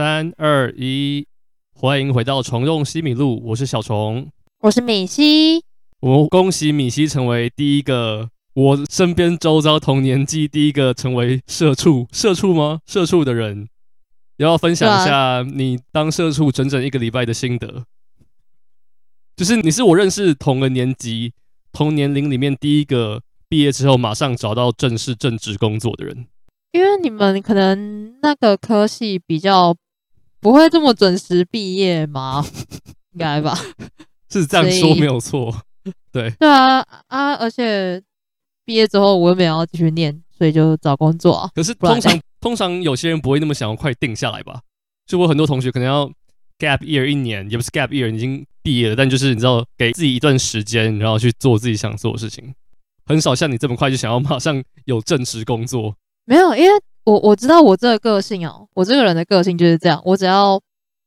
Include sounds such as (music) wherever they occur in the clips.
三二一，欢迎回到虫洞西米露，我是小虫，我是米西。我们恭喜米西成为第一个我身边周遭同年纪第一个成为社畜，社畜吗？社畜的人，要，要分享一下你当社畜整整一个礼拜的心得。就是你是我认识同个年级、同年龄里面第一个毕业之后马上找到正式正职工作的人。因为你们可能那个科系比较不会这么准时毕业吗，(laughs) 应该吧？(laughs) 是这样说没有错。对对啊啊！而且毕业之后我又没有要继续念，所以就找工作啊。可是通常通常有些人不会那么想要快定下来吧？就我很多同学可能要 gap year 一年，也不是 gap year，已经毕业了，但就是你知道给自己一段时间，然后去做自己想做的事情。很少像你这么快就想要马上有正职工作。没有，因为我我知道我这个个性哦，我这个人的个性就是这样，我只要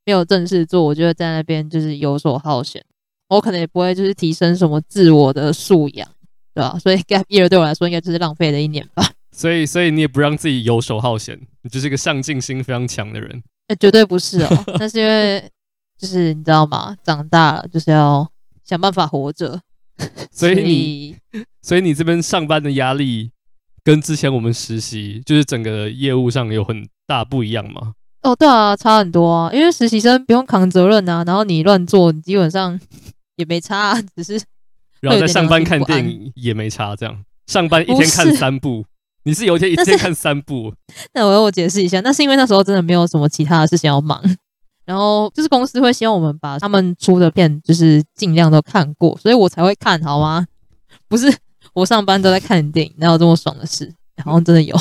没有正事做，我就会在那边就是游手好闲。我可能也不会就是提升什么自我的素养，对吧？所以 gap year 对我来说应该就是浪费了一年吧。(laughs) 所以，所以你也不让自己游手好闲，你就是一个上进心非常强的人。哎、欸，绝对不是哦。(laughs) 那是因为就是你知道吗？长大了就是要想办法活着。所以你，所以你这边上班的压力跟之前我们实习就是整个业务上有很大不一样吗？哦，对啊，差很多啊。因为实习生不用扛责任啊，然后你乱做，你基本上。也没差啊，只是 (laughs) 然后在上班看电影也没差，这样上班 (laughs) 一天看三部，你是有一天 (laughs) 一天看三部？那我要我解释一下，那是因为那时候真的没有什么其他的事情要忙，然后就是公司会希望我们把他们出的片就是尽量都看过，所以我才会看好吗？不是我上班都在看电影，哪有这么爽的事？然后真的有。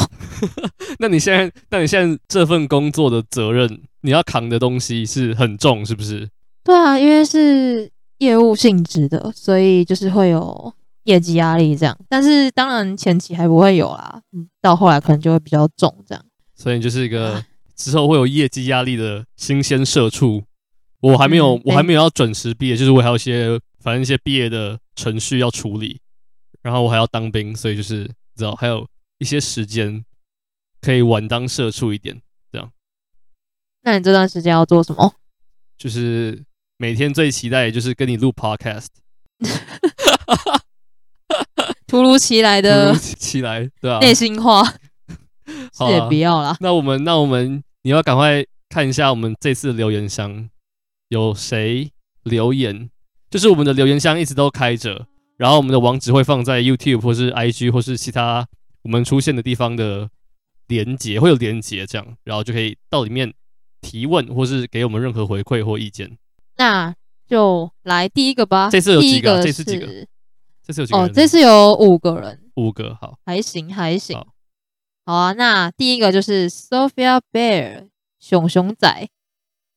(laughs) 那你现在，那你现在这份工作的责任，你要扛的东西是很重，是不是？对啊，因为是。业务性质的，所以就是会有业绩压力这样，但是当然前期还不会有啦，嗯，到后来可能就会比较重这样。所以你就是一个之后会有业绩压力的新鲜社畜。我还没有，嗯、我还没有要准时毕业，就是我还有一些反正一些毕业的程序要处理，然后我还要当兵，所以就是知道还有一些时间可以晚当社畜一点这样。那你这段时间要做什么？就是。每天最期待的就是跟你录 podcast，(laughs) 突如其来的，突如其来，对啊，内心话，(laughs) 好也不要啦。那我们，那我们，你要赶快看一下我们这次留言箱有谁留言，就是我们的留言箱一直都开着，然后我们的网址会放在 YouTube 或是 IG 或是其他我们出现的地方的连接，会有连接这样，然后就可以到里面提问或是给我们任何回馈或意见。那就来第一个吧。这次有几个？这次几个？这次有几个？哦，这次有五个人。五个，好，还行，还行。好，好啊，那第一个就是 Sophia Bear 熊熊仔，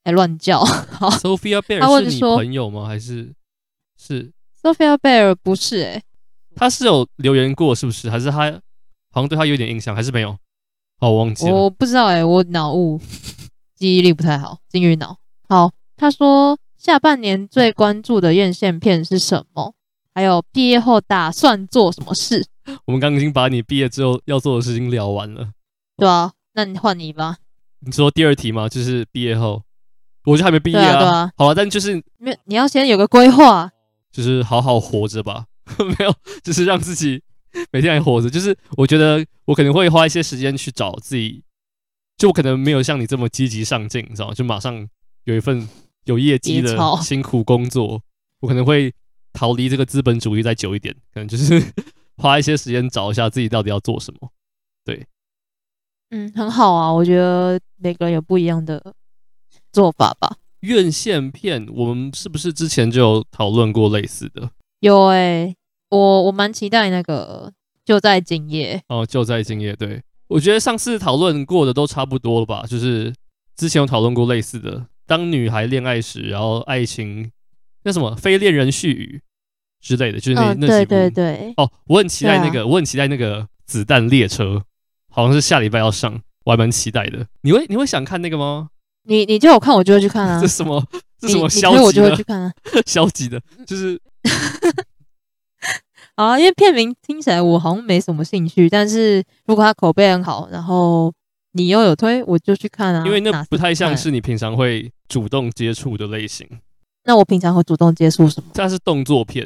还乱叫。(laughs) 好，Sophia Bear 是你朋友吗？还是是 Sophia Bear 不是？哎，他是有留言过，是不是？还是他好像对他有点印象？还是没有？哦，我忘记了。我不知道哎，我脑雾，(laughs) 记忆力不太好，金鱼脑。好，他说。下半年最关注的院线片是什么？还有毕业后打算做什么事？(laughs) 我们刚刚已经把你毕业之后要做的事情聊完了。对啊，那你换你吧。你说第二题吗？就是毕业后，我就还没毕业啊。对啊，好啊，但就是没，你要先有个规划，就是好好活着吧。(laughs) 没有，就是让自己每天还活着。就是我觉得我可能会花一些时间去找自己，就我可能没有像你这么积极上进，你知道吗？就马上有一份。有业绩的辛苦工作，我可能会逃离这个资本主义再久一点，可能 (laughs) 就是花一些时间找一下自己到底要做什么。对，嗯，很好啊，我觉得每个人有不一样的做法吧。院线片，我们是不是之前就有讨论过类似的？有哎、欸，我我蛮期待那个就在今夜哦，就在今夜。对，我觉得上次讨论过的都差不多了吧，就是之前有讨论过类似的。当女孩恋爱时，然后爱情那什么非恋人絮语之类的，就是那、哦、那几部。对对对。哦，我很期待那个，啊、我很期待那个子弹列车，好像是下礼拜要上，我还蛮期待的。你会你会想看那个吗？你你叫我看，我就会去看啊。这什么？这什么消极的？我就会去看啊。(laughs) 消极的，就是。(laughs) 好啊，因为片名听起来我好像没什么兴趣，但是如果它口碑很好，然后你又有推，我就去看啊。因为那不太像是你平常会主动接触的类型。那我平常会主动接触什么？这是动作片，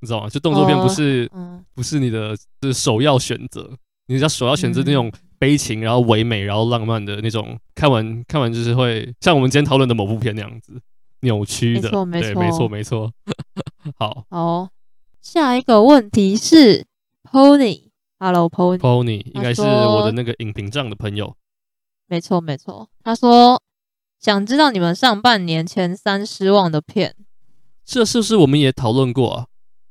你知道吗？就动作片不是，哦嗯、不是你的，就是首要选择。你要首要选择那种悲情，然后唯美，然后浪漫的那种。看完看完就是会像我们今天讨论的某部片那样子，扭曲的。没错，对，没错，没错。(laughs) 好，好，下一个问题是 Pony，Hello Pony，Pony 应该是我的那个影评帐的朋友。没错，没错。他说。想知道你们上半年前三失望的片，这是不是我们也讨论过啊？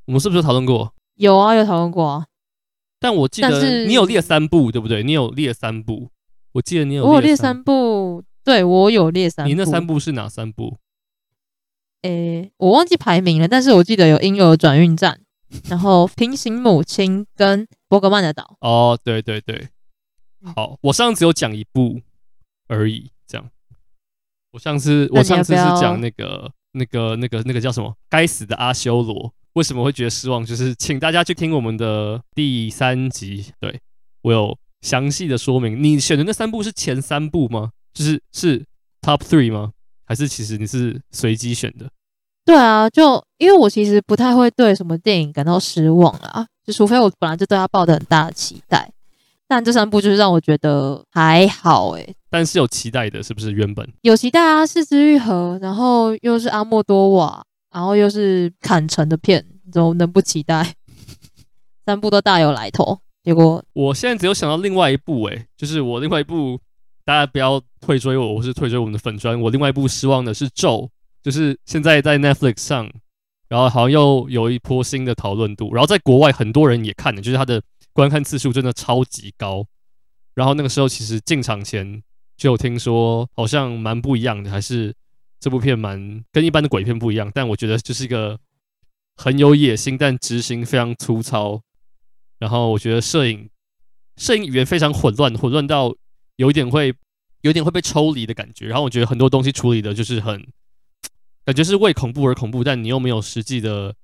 我们是不是讨论过？有啊，有讨论过啊。但我记得你有列三部，对不对？你有列三部，我记得你有。我有列三部，对，我有列三部。你那三部是哪三部？诶、欸，我忘记排名了，但是我记得有《婴儿转运站》，(laughs) 然后《平行母亲》跟《伯格曼的岛》。哦，对对对，好，我上次有讲一部而已，这样。我上次我上次是讲那个那个那个那个叫什么？该死的阿修罗为什么会觉得失望？就是请大家去听我们的第三集，对，我有详细的说明。你选的那三部是前三部吗？就是是 top three 吗？还是其实你是随机选的？对啊，就因为我其实不太会对什么电影感到失望啊，就除非我本来就对他抱着很大的期待。但这三部就是让我觉得还好诶、欸，但是有期待的，是不是？原本有期待啊，是之愈合，然后又是阿莫多瓦，然后又是坎城的片，怎么能不期待？三部都大有来头，结果我现在只有想到另外一部诶、就是我另外一部，大家不要退追我，我是退追我们的粉专。我另外一部失望的是咒，就是现在在 Netflix 上，然后好像又有一波新的讨论度，然后在国外很多人也看了，就是它的。观看次数真的超级高，然后那个时候其实进场前就有听说，好像蛮不一样的，还是这部片蛮跟一般的鬼片不一样。但我觉得就是一个很有野心，但执行非常粗糙。然后我觉得摄影摄影语言非常混乱，混乱到有一点会有点会被抽离的感觉。然后我觉得很多东西处理的就是很感觉是为恐怖而恐怖，但你又没有实际的。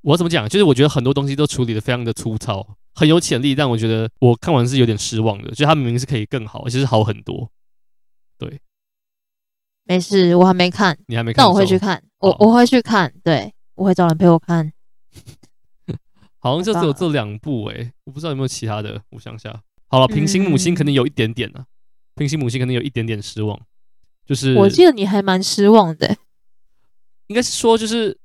我怎么讲？就是我觉得很多东西都处理的非常的粗糙。很有潜力，但我觉得我看完是有点失望的。就它明明是可以更好，其实好很多。对，没事，我还没看，你还没看，但我会去看，我我会去看，对，我会找人陪我看。(laughs) 好像就只有这两部诶、欸，我不知道有没有其他的，我想想。好了，平行母亲可能有一点点啊，嗯、平行母亲可能有一点点失望。就是我记得你还蛮失望的、欸，应该是说就是。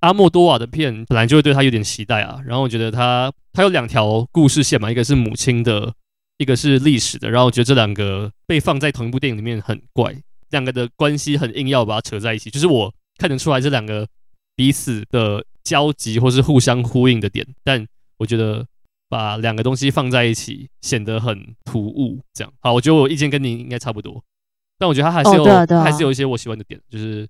阿莫多瓦的片本来就会对他有点期待啊，然后我觉得他他有两条故事线嘛，一个是母亲的，一个是历史的，然后我觉得这两个被放在同一部电影里面很怪，两个的关系很硬要把它扯在一起，就是我看得出来这两个彼此的交集或是互相呼应的点，但我觉得把两个东西放在一起显得很突兀，这样。好，我觉得我意见跟你应该差不多，但我觉得他还是有、哦啊啊、还是有一些我喜欢的点，就是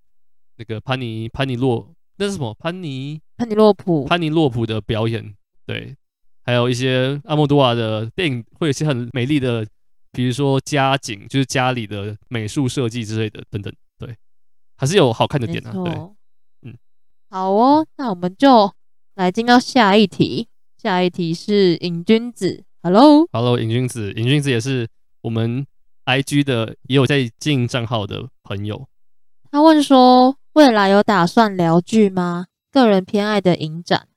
那个潘尼潘尼洛。那是什么？潘尼潘尼洛普潘尼洛普的表演，对，还有一些阿莫多瓦的电影，会有一些很美丽的，比如说家景，就是家里的美术设计之类的等等，对，还是有好看的点啊。对，嗯，好哦，那我们就来进到下一题，下一题是瘾君子，Hello，Hello，瘾君子，瘾君子也是我们 IG 的也有在经营账号的朋友，他问说。未来有打算聊剧吗？个人偏爱的影展。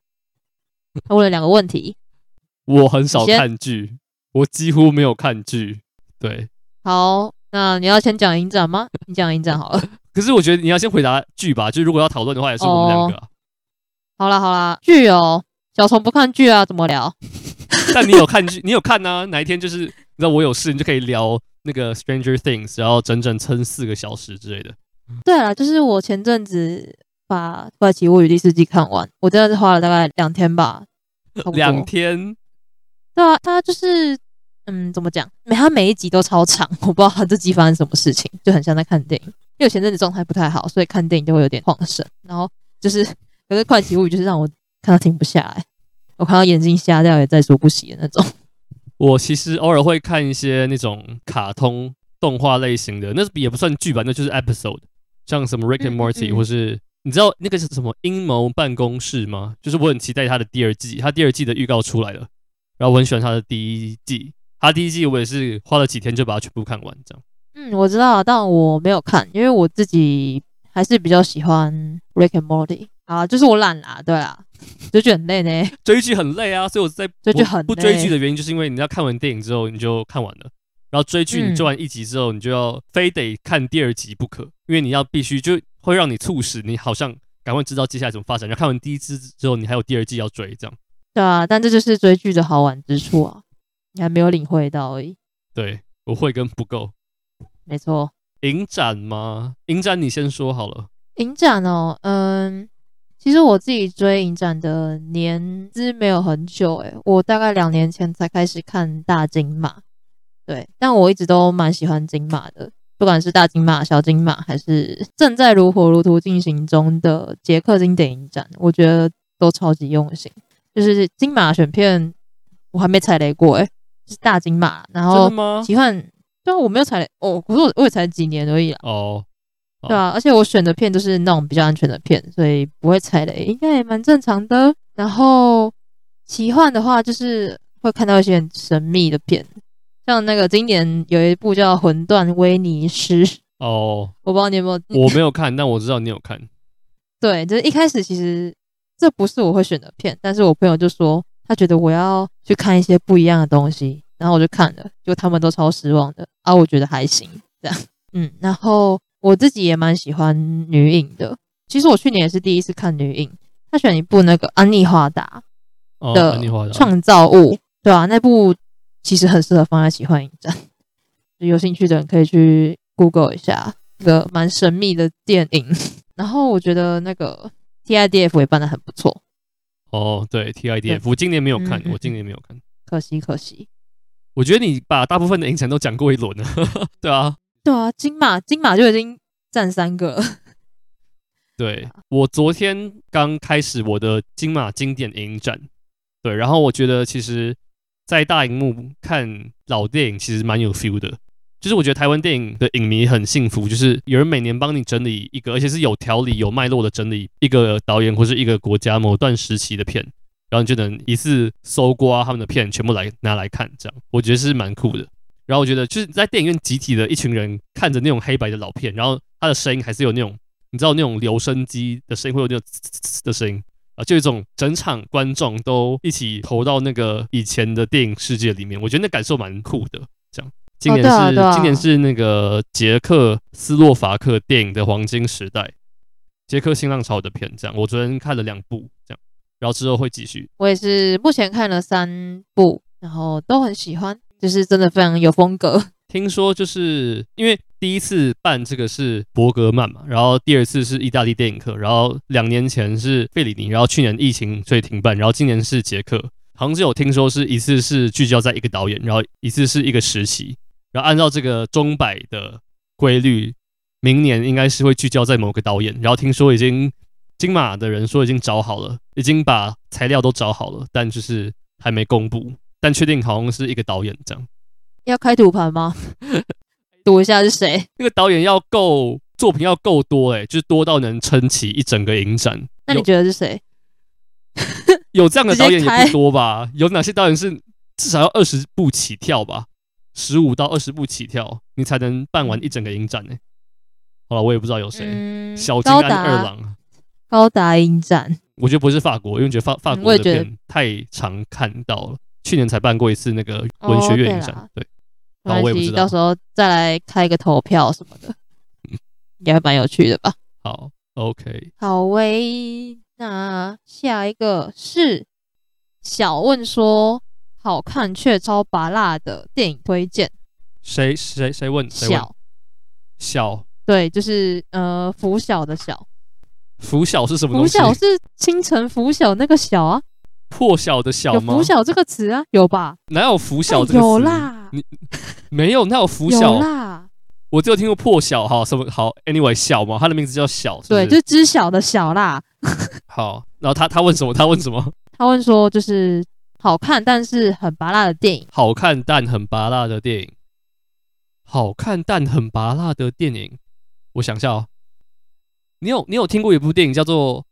他问了两个问题。(laughs) 我很少看剧，我几乎没有看剧。对，好，那你要先讲影展吗？(laughs) 你讲影展好了。(laughs) 可是我觉得你要先回答剧吧，就是如果要讨论的话，也是我们两个、啊。好啦好啦，剧哦，小虫不看剧啊，怎么聊？(laughs) 但你有看剧，你有看啊？哪一天就是你知道我有事，你就可以聊那个 Stranger Things，然后整整撑四个小时之类的。对啊，就是我前阵子把《怪奇物语》第四季看完，我真的是花了大概两天吧。两天？对啊，他就是，嗯，怎么讲？每他每一集都超长，我不知道他这集发生什么事情，就很像在看电影。因为我前阵子状态不太好，所以看电影就会有点晃神。然后就是，可是《快奇物语》就是让我看到停不下来，我看到眼睛瞎掉也在所不惜的那种。(laughs) 我其实偶尔会看一些那种卡通动画类型的，那也不算剧吧，那就是 episode。像什么 Rick and Morty，、嗯嗯、或是你知道那个是什么阴谋办公室吗？就是我很期待他的第二季，他第二季的预告出来了，然后我很喜欢他的第一季，他第一季我也是花了几天就把它全部看完，这样。嗯，我知道，但我没有看，因为我自己还是比较喜欢 Rick and Morty 啊，就是我懒啦，对啊，追剧很累呢，(laughs) 追剧很累啊，所以我在追剧很不追剧的原因，就是因为你要看完电影之后你就看完了，然后追剧你追完一集之后，你就要非得看第二集不可，因为你要必须就会让你促使你好像赶快知道接下来怎么发展，然后看完第一集之后，你还有第二季要追，这样。对啊，但这就是追剧的好玩之处啊。你还没有领会到而已。对，我会跟不够。没错。影展吗？影展你先说好了。影展哦，嗯，其实我自己追影展的年资没有很久，诶，我大概两年前才开始看大金马。对，但我一直都蛮喜欢金马的，不管是大金马、小金马，还是正在如火如荼进行中的捷克经典影展，我觉得都超级用心。就是金马选片，我还没踩雷过，诶。是大金马，然后奇幻，对啊，我没有踩哦，可是我我也才几年而已啦。哦，对啊，而且我选的片都是那种比较安全的片，所以不会踩雷，应该也蛮正常的。然后奇幻的话，就是会看到一些很神秘的片，像那个今年有一部叫《魂断威尼斯》哦，(laughs) 我不知道你有没有，我没有看，但我知道你有看。(laughs) 对，就是一开始其实这不是我会选的片，但是我朋友就说。他觉得我要去看一些不一样的东西，然后我就看了，就他们都超失望的啊，我觉得还行，这样，嗯，然后我自己也蛮喜欢女影的。其实我去年也是第一次看女影，他选一部那个安妮华达的《创造物》，哦，对啊，那部其实很适合放在奇幻影展，有兴趣的人可以去 Google 一下，一个蛮神秘的电影。然后我觉得那个 TIDF 也办的很不错。哦，对，TIDF，我今年没有看，嗯嗯，我今年没有看，可惜可惜。我觉得你把大部分的影展都讲过一轮了，(laughs) 对啊，对啊，金马金马就已经占三个了。(laughs) 对，我昨天刚开始我的金马经典影展，对，然后我觉得其实，在大荧幕看老电影其实蛮有 feel 的。就是我觉得台湾电影的影迷很幸福，就是有人每年帮你整理一个，而且是有条理、有脉络的整理一个导演或是一个国家某段时期的片，然后你就能一次搜刮他们的片，全部来拿来看，这样我觉得是蛮酷的。然后我觉得就是在电影院集体的一群人看着那种黑白的老片，然后它的声音还是有那种你知道那种留声机的声音，会有那种呲呲呲的声音啊，就一种整场观众都一起投到那个以前的电影世界里面，我觉得那感受蛮酷的，这样。今年是、哦啊啊、今年是那个捷克斯洛伐克电影的黄金时代，捷克新浪潮的片，这样。我昨天看了两部，这样，然后之后会继续。我也是目前看了三部，然后都很喜欢，就是真的非常有风格。(laughs) 听说就是因为第一次办这个是伯格曼嘛，然后第二次是意大利电影课，然后两年前是费里尼，然后去年疫情所以停办，然后今年是捷克。好像是有听说是一次是聚焦在一个导演，然后一次是一个时期。然后按照这个钟摆的规律，明年应该是会聚焦在某个导演。然后听说已经金马的人说已经找好了，已经把材料都找好了，但就是还没公布。但确定好像是一个导演这样。要开赌盘吗？(laughs) 赌一下是谁？那个导演要够作品要够多哎，就是多到能撑起一整个影展。那你觉得是谁？(laughs) 有这样的导演也不多吧？有哪些导演是至少要二十部起跳吧？十五到二十部起跳，你才能办完一整个影展呢。好了，我也不知道有谁。嗯、小金安二郎，高达影展，我觉得不是法国，因为觉得法法国的片太常看到了。去年才办过一次那个文学院影展，哦、对。好，我也不知道，到时候再来开个投票什么的，也还蛮有趣的吧。好，OK。好喂，那下一个是小问说。好看却超拔辣的电影推荐，谁谁谁问？小小对，就是呃拂晓的晓，拂晓是什么东西？拂晓是清晨拂晓那个晓啊，破晓的晓吗？有拂晓这个词啊，有吧？哪有拂晓这个词？有啦，你没有？哪有拂晓？有啦，我只有听过破晓哈，什么好？Anyway，晓嘛，它的名字叫晓，是不是？对，就是知晓的晓啦。(laughs) 好，然后他他问什么？他问什么？他问说就是。好看但是很拔辣的电影。好看但很拔辣的电影。好看但很拔辣的电影。我想一下哦，你有你有听过一部电影叫做《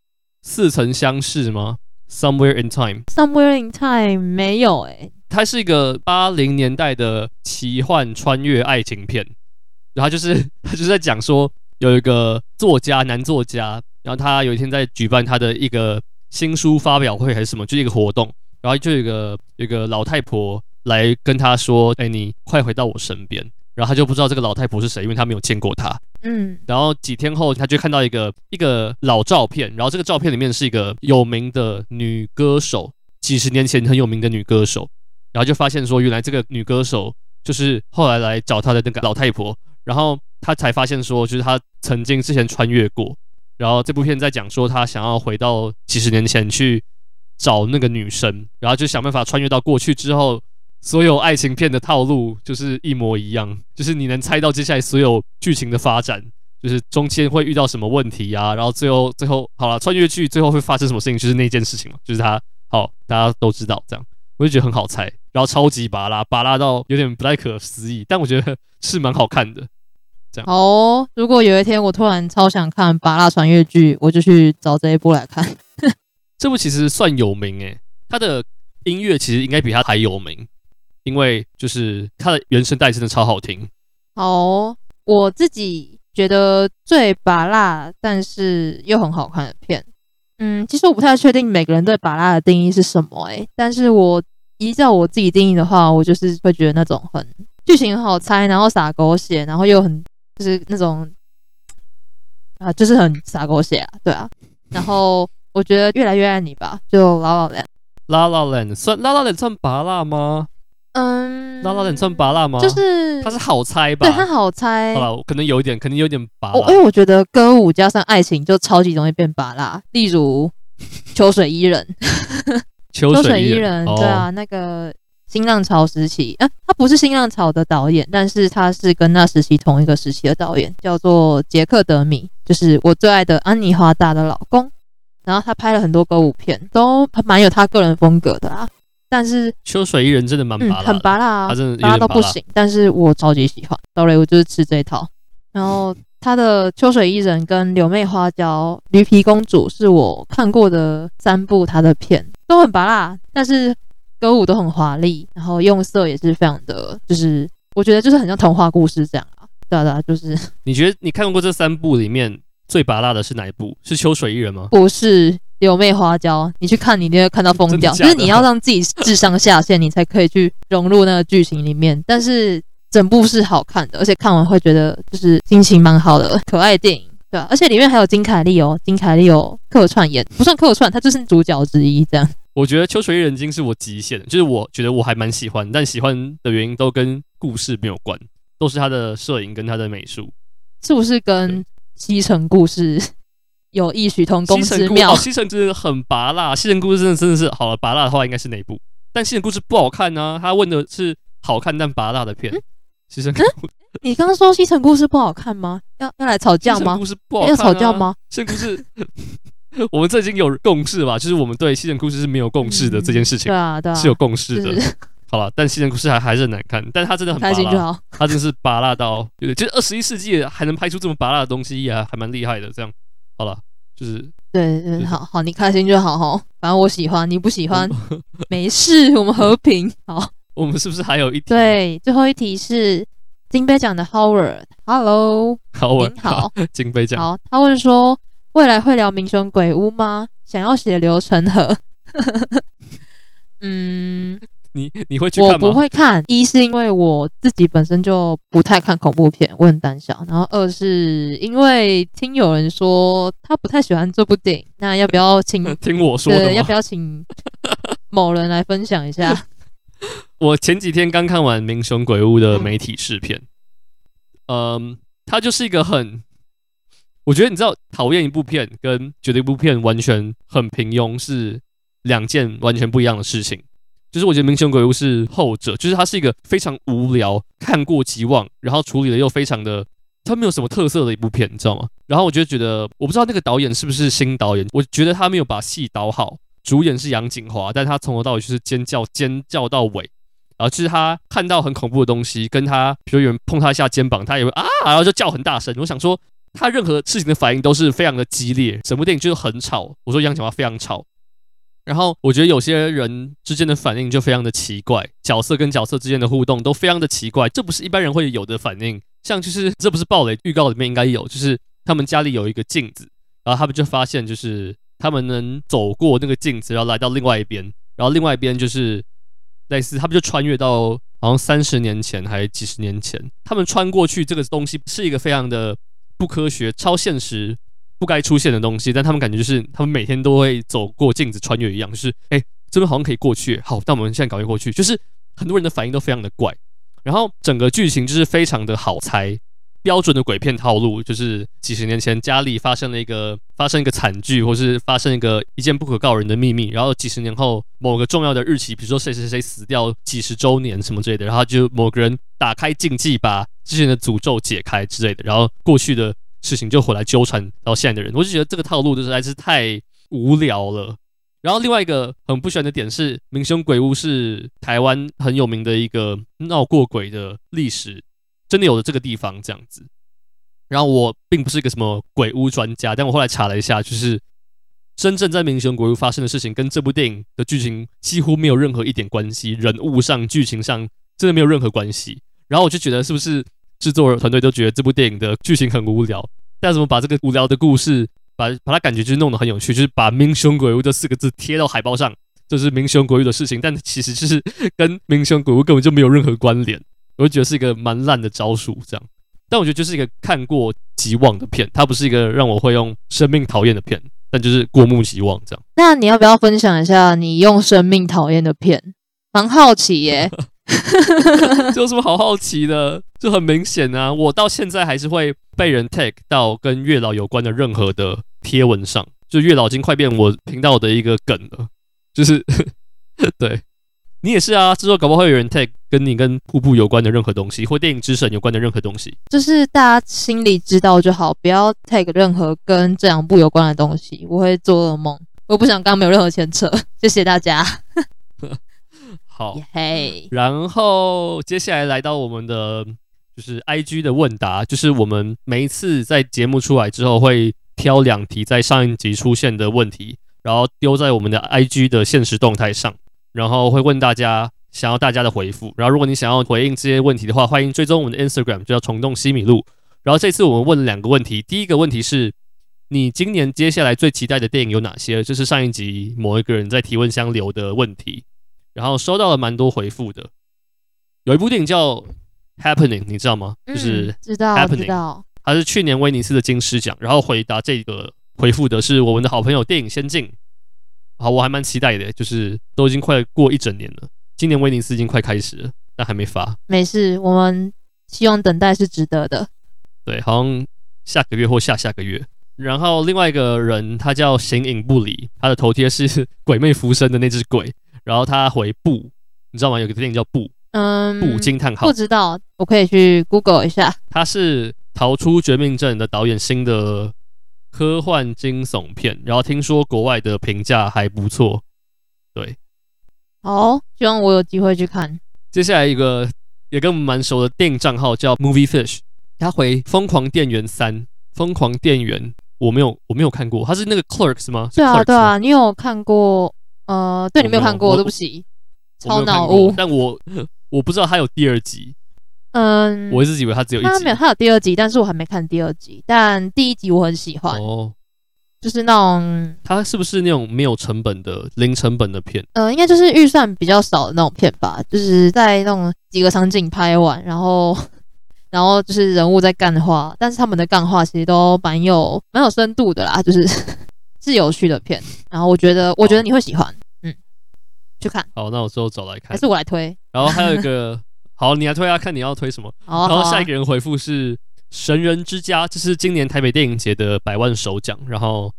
似曾相识》吗？Somewhere in Time。Somewhere in Time 没有诶、欸，它是一个八零年代的奇幻穿越爱情片，然后就是 (laughs) 他就是在讲说有一个作家男作家，然后他有一天在举办他的一个新书发表会还是什么，就是一个活动，然后就有一个有一个老太婆来跟他说：“哎，你快回到我身边。”然后他就不知道这个老太婆是谁，因为他没有见过她。嗯，然后几天后，他就看到一个一个老照片，然后这个照片里面是一个有名的女歌手，几十年前很有名的女歌手。然后就发现说，原来这个女歌手就是后来来找他的那个老太婆。然后他才发现说，就是他曾经之前穿越过。然后这部片在讲说，他想要回到几十年前去找那个女生，然后就想办法穿越到过去之后，所有爱情片的套路就是一模一样，就是你能猜到接下来所有剧情的发展，就是中间会遇到什么问题啊，然后最后最后好了，穿越剧最后会发生什么事情，就是那件事情嘛，就是他好，大家都知道这样。我就觉得很好猜，然后超级拔拉拔拉到有点不太可思议，但我觉得是蛮好看的。这样好哦，如果有一天我突然超想看芭乐穿越剧，我就去找这一部来看。(laughs) 这部其实算有名诶，它的音乐其实应该比它还有名，因为就是它的原声带真的超好听。好哦，我自己觉得最拔辣，但是又很好看的片。嗯，其实我不太确定每个人对拔辣的定义是什么诶、欸，但是我依照我自己定义的话，我就是会觉得那种很剧情很好猜，然后撒狗血，然后又很就是那种啊，就是很洒狗血啊，对啊。(laughs) 然后我觉得越来越爱你吧，就 La La Land，La La Land 算 La La Land 算拔辣吗？嗯，La La Land 算芭乐吗？就是它是好猜吧？对，它好猜。好了，可能有一点，可能有点芭乐。哦，因为我觉得歌舞加上爱情就超级容易变芭乐。例如 (laughs) 秋水伊人，秋水伊人，对啊，那个新浪潮时期，啊，他不是新浪潮的导演，但是他是跟那时期同一个时期的导演，叫做杰克德米，就是我最爱的安妮华达的老公。然后他拍了很多歌舞片，都蛮有他个人风格的啊。但是秋水伊人真的蛮芭乐，很拔辣啊，他真的芭乐到不行。但是我超级喜欢，sorry，我就是吃这一套。然后他的秋水伊人跟柳妹花娇、驴皮公主是我看过的三部他的片，都很拔辣，但是歌舞都很华丽，然后用色也是非常的，就是我觉得就是很像童话故事这样啊。对啊，对啊，就是。你觉得你看过这三部里面最拔辣的是哪一部？是秋水伊人吗？不是。柳妹花娇，你去看，你一定会看到疯掉。就是你要让自己智商下线，你才可以去融入那个剧情里面。但是整部是好看的，而且看完会觉得就是心情蛮好的，可爱电影，对吧、啊？而且里面还有金凯利哦，金凯利有客串演，不算客串，他就是主角之一。这样，我觉得《秋水伊人》是我极限，就是我觉得我还蛮喜欢，但喜欢的原因都跟故事没有关，都是他的摄影跟他的美术，是不是跟西城故事？有异曲同工之妙。西城真的很拔辣，西城故事真的真的是好了。拔辣的话应该是哪一部？但西城故事不好看呢、啊。他问的是好看但拔辣的片。西城，你刚刚说西城故事不好看吗？要要来吵架吗？故事不好看、啊、要吵架吗？西城故事，(laughs) 我们这已经有共识吧？就是我们对西城故事是没有共识的、嗯、这件事情。对啊，对啊，是有共识的。(laughs) 好了，但西城故事还还是很难看，但他真的很拔辣。他真的是拔辣到，对，就是二十一世纪还能拍出这么拔辣的东西也，还蛮厉害的。这样。好了，就是对对，好好，你开心就好哈。反正我喜欢，你不喜欢没事，我们和平。好，(laughs) 我们是不是还有一题？对，最后一题是金杯奖的 Howard，Hello，Howard，(laughs) 您好，金杯奖。好，他问说，未来会聊民雄鬼屋吗？想要血流成河。(laughs) 嗯。你你会去看吗？我不会看，一是因为我自己本身就不太看恐怖片，我很胆小。然后二是因为听有人说他不太喜欢这部电影，那要不要请 (laughs) 听我说的？要不要请某人来分享一下？(laughs) 我前几天刚看完《民雄鬼屋》的媒体试片，嗯，它就是一个很，我觉得你知道，讨厌一部片跟觉得一部片完全很平庸是两件完全不一样的事情。就是我觉得《民雄鬼屋》是后者，就是它是一个非常无聊、看过即忘，然后处理的又非常的，它没有什么特色的一部片，你知道吗？然后我就觉得，我不知道那个导演是不是新导演，我觉得他没有把戏导好。主演是杨谨华，但他从头到尾就是尖叫，尖叫到尾。然后就是他看到很恐怖的东西，跟他比如有人碰他一下肩膀，他也会啊，然后就叫很大声。我想说，他任何事情的反应都是非常的激烈。整部电影就是很吵。我说杨谨华非常吵。然后我觉得有些人之间的反应就非常的奇怪，角色跟角色之间的互动都非常的奇怪，这不是一般人会有的反应。像就是这不是暴雷，预告里面应该有，就是他们家里有一个镜子，然后他们就发现就是他们能走过那个镜子，然后来到另外一边，然后另外一边就是类似他们就穿越到好像三十年前还是几十年前，他们穿过去这个东西是一个非常的不科学、超现实。不该出现的东西，但他们感觉就是他们每天都会走过镜子穿越一样，就是哎，这边好像可以过去，好，那我们现在赶快过去。就是很多人的反应都非常的怪，然后整个剧情就是非常的好猜，标准的鬼片套路，就是几十年前家里发生了一个发生一个惨剧，或是发生一个一件不可告人的秘密，然后几十年后某个重要的日期，比如说谁谁谁死掉几十周年什么之类的，然后就某个人打开禁忌，把之前的诅咒解开之类的，然后过去的。事情就回来纠缠到现在的人，我就觉得这个套路实在是太无聊了。然后另外一个很不喜欢的点是，明雄鬼屋是台湾很有名的一个闹过鬼的历史，真的有的这个地方这样子。然后我并不是一个什么鬼屋专家，但我后来查了一下，就是真正在明雄鬼屋发生的事情跟这部电影的剧情几乎没有任何一点关系，人物上、剧情上真的没有任何关系。然后我就觉得是不是？制作团队都觉得这部电影的剧情很无聊，但怎么把这个无聊的故事，把把它感觉就是弄得很有趣，就是把“民雄鬼屋”这四个字贴到海报上，就是民雄鬼屋的事情，但其实就是跟民雄鬼屋根本就没有任何关联，我就觉得是一个蛮烂的招数，这样。但我觉得就是一个看过即忘的片，它不是一个让我会用生命讨厌的片，但就是过目即忘这样。那你要不要分享一下你用生命讨厌的片？蛮好奇耶。(laughs) (laughs) 有什么好好奇的？就很明显啊！我到现在还是会被人 tag 到跟月老有关的任何的贴文上，就月老已经快变我频道的一个梗了。就是 (laughs) 对你也是啊，之后搞不好会有人 tag 跟你跟瀑布有关的任何东西，或电影之神有关的任何东西。就是大家心里知道就好，不要 tag 任何跟这两部有关的东西，我会做噩梦。我不想刚没有任何牵扯，谢谢大家。好.然后接下来来到我们的就是 IG 的问答，就是我们每一次在节目出来之后，会挑两题在上一集出现的问题，然后丢在我们的 IG 的现实动态上，然后会问大家想要大家的回复。然后如果你想要回应这些问题的话，欢迎追踪我们的 Instagram，就叫虫洞西米露。然后这次我们问了两个问题，第一个问题是你今年接下来最期待的电影有哪些？这是上一集某一个人在提问箱留的问题。然后收到了蛮多回复的，有一部电影叫《Happening》，你知道吗？嗯、就是知道 Happening，知道，它是去年威尼斯的金狮奖。然后回答这个回复的是我们的好朋友电影先进。好，我还蛮期待的，就是都已经快过一整年了，今年威尼斯已经快开始了，但还没发。没事，我们希望等待是值得的。对，好像下个月或下下个月。然后另外一个人他叫形影不离，他的头贴是 (laughs) 鬼魅浮生的那只鬼。然后他回不，你知道吗？有个电影叫不，嗯，不惊叹号，不知道，我可以去 Google 一下。他是逃出绝命镇的导演新的科幻惊悚片，然后听说国外的评价还不错。对，好，希望我有机会去看。接下来一个也跟我们蛮熟的电影账号叫 Movie Fish，他回《疯狂店员三》，疯狂店员我没有我没有看过，他是那个 Clerks 吗？对啊对啊，你有看过？呃，对，你没有看过，对不起，超脑雾。但我 (laughs) 我不知道他有第二集，嗯，我一直以为他只有一集。他没有，他有第二集，但是我还没看第二集。但第一集我很喜欢，哦，就是那种，他是不是那种没有成本的零成本的片？呃，应该就是预算比较少的那种片吧，就是在那种几个场景拍完，然后 (laughs) 然后就是人物在干话，但是他们的干话其实都蛮有蛮有深度的啦，就是。是有趣的片，然后我觉得，我觉得你会喜欢，嗯，去看。好，那我之后找来看，还是我来推？然后还有一个，(laughs) 好，你来推啊，看你要推什么。然后下一个人回复是《神人之家》，这是今年台北电影节的百万首奖，然后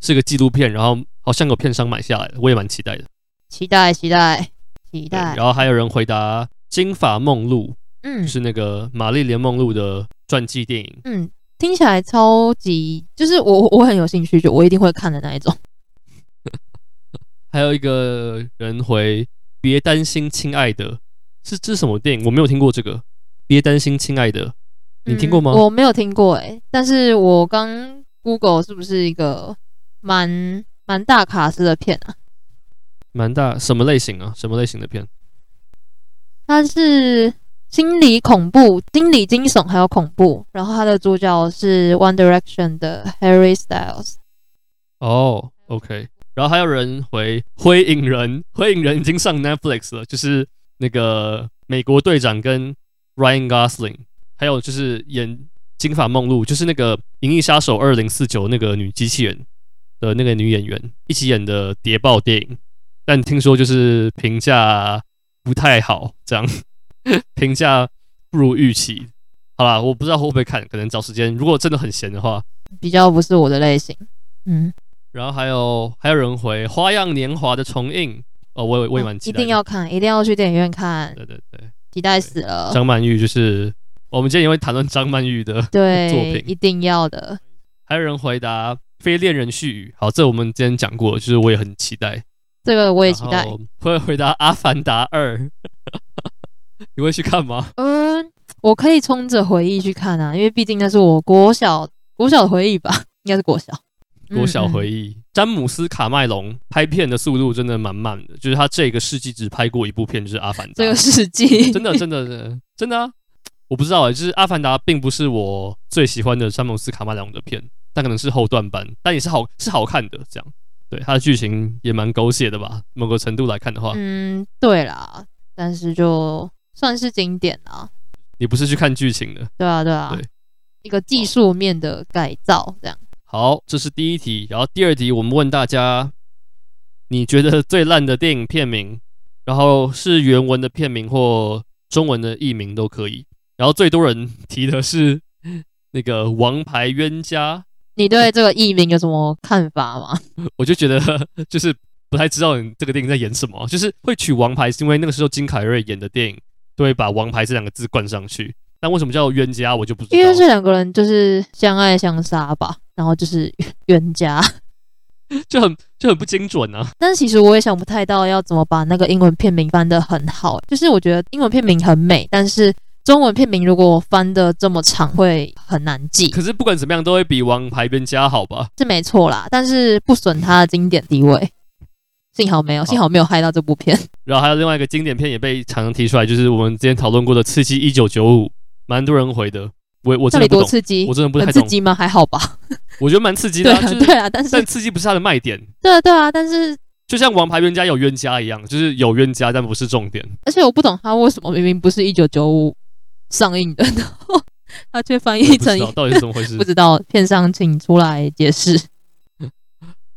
是个纪录片，然后好像有片商买下来的，我也蛮期待的。期待，期待，期待。然后还有人回答《金发梦露》，嗯，是那个玛丽莲梦露的传记电影，嗯。听起来超级，就是我我很有兴趣，就我一定会看的那一种。(laughs) 还有一个人回，别担心，亲爱的，是这是什么电影？我没有听过这个。别担心，亲爱的，你听过吗？嗯、我没有听过哎、欸，但是我刚 Google 是不是一个蛮蛮大卡司的片啊？蛮大，什么类型啊？什么类型的片？它是心理恐怖、心理惊悚还有恐怖。然后他的主角是 One Direction 的 Harry Styles。哦，OK。然后还有人回《灰影人》，《灰影人》已经上 Netflix 了，就是那个美国队长跟 Ryan Gosling，还有就是演《金发梦露》，就是那个《银翼杀手二零四九》那个女机器人的那个女演员一起演的谍报电影，但听说就是评价不太好，这样 (laughs) 评价不如预期。好啦，我不知道会不会看，可能找时间。如果真的很闲的话，比较不是我的类型。嗯。然后还有还有人回《花样年华》的重映哦，我也我也蛮期待，一定要看，一定要去电影院看。对对对，期待死了。张曼玉就是我们今天也会谈论张曼玉的对 (laughs) 作品，一定要的。还有人回答《非恋人絮语》，好，这我们之前讲过，就是我也很期待。这个我也期待。会回答《阿凡达二》，(laughs) 你会去看吗？嗯，我可以冲着回忆去看啊，因为毕竟那是我国小国小的回忆吧，(laughs) 应该是国小。国小回忆，嗯嗯，詹姆斯卡麦隆拍片的速度真的蛮慢的，就是他这个世纪只拍过一部片，就是《阿凡达》。这个世纪 (laughs) 真的真的真的真的啊！我不知道哎、欸，就是《阿凡达》并不是我最喜欢的詹姆斯卡麦隆的片，但可能是后段版，但也是好是好看的。这样，对他的剧情也蛮狗血的吧？某个程度来看的话，嗯，对啦，但是就算是经典啊。你不是去看剧情的？对啊，对啊，对，一个技术面的改造这样。好，这是第一题。然后第二题，我们问大家，你觉得最烂的电影片名，然后是原文的片名或中文的译名都可以。然后最多人提的是那个《王牌冤家》。你对这个译名有什么看法吗？(laughs) 我就觉得就是不太知道你这个电影在演什么。就是会取“王牌”是因为那个时候金凯瑞演的电影都会把“王牌”这两个字冠上去。但为什么叫冤家，我就不知道。因为这两个人就是相爱相杀吧。然后就是 (laughs) 冤家，(laughs) 就很就很不精准啊。但是其实我也想不太到要怎么把那个英文片名翻得很好。就是我觉得英文片名很美，但是中文片名如果翻得这么长，会很难记。可是不管怎么样，都会比《王牌冤家》好吧？是没错啦，但是不损它的经典地位。幸好没有，幸好没有害到这部片。(laughs) 然后还有另外一个经典片也被常常提出来，就是我们之前讨论过的《刺激一九九五》，蛮多人回的。我我这里多刺激，我真的不太懂。刺激吗？还好吧，(laughs) 我觉得蛮刺激的、啊。对啊，就是、对啊，但是但刺激不是它的卖点。对啊，对啊，但是就像《王牌冤家》有冤家一样，就是有冤家，但不是重点。而且我不懂他为什么明明不是一九九五上映的，然后他却翻译成到底是怎么回事？不知道，片商请出来解释。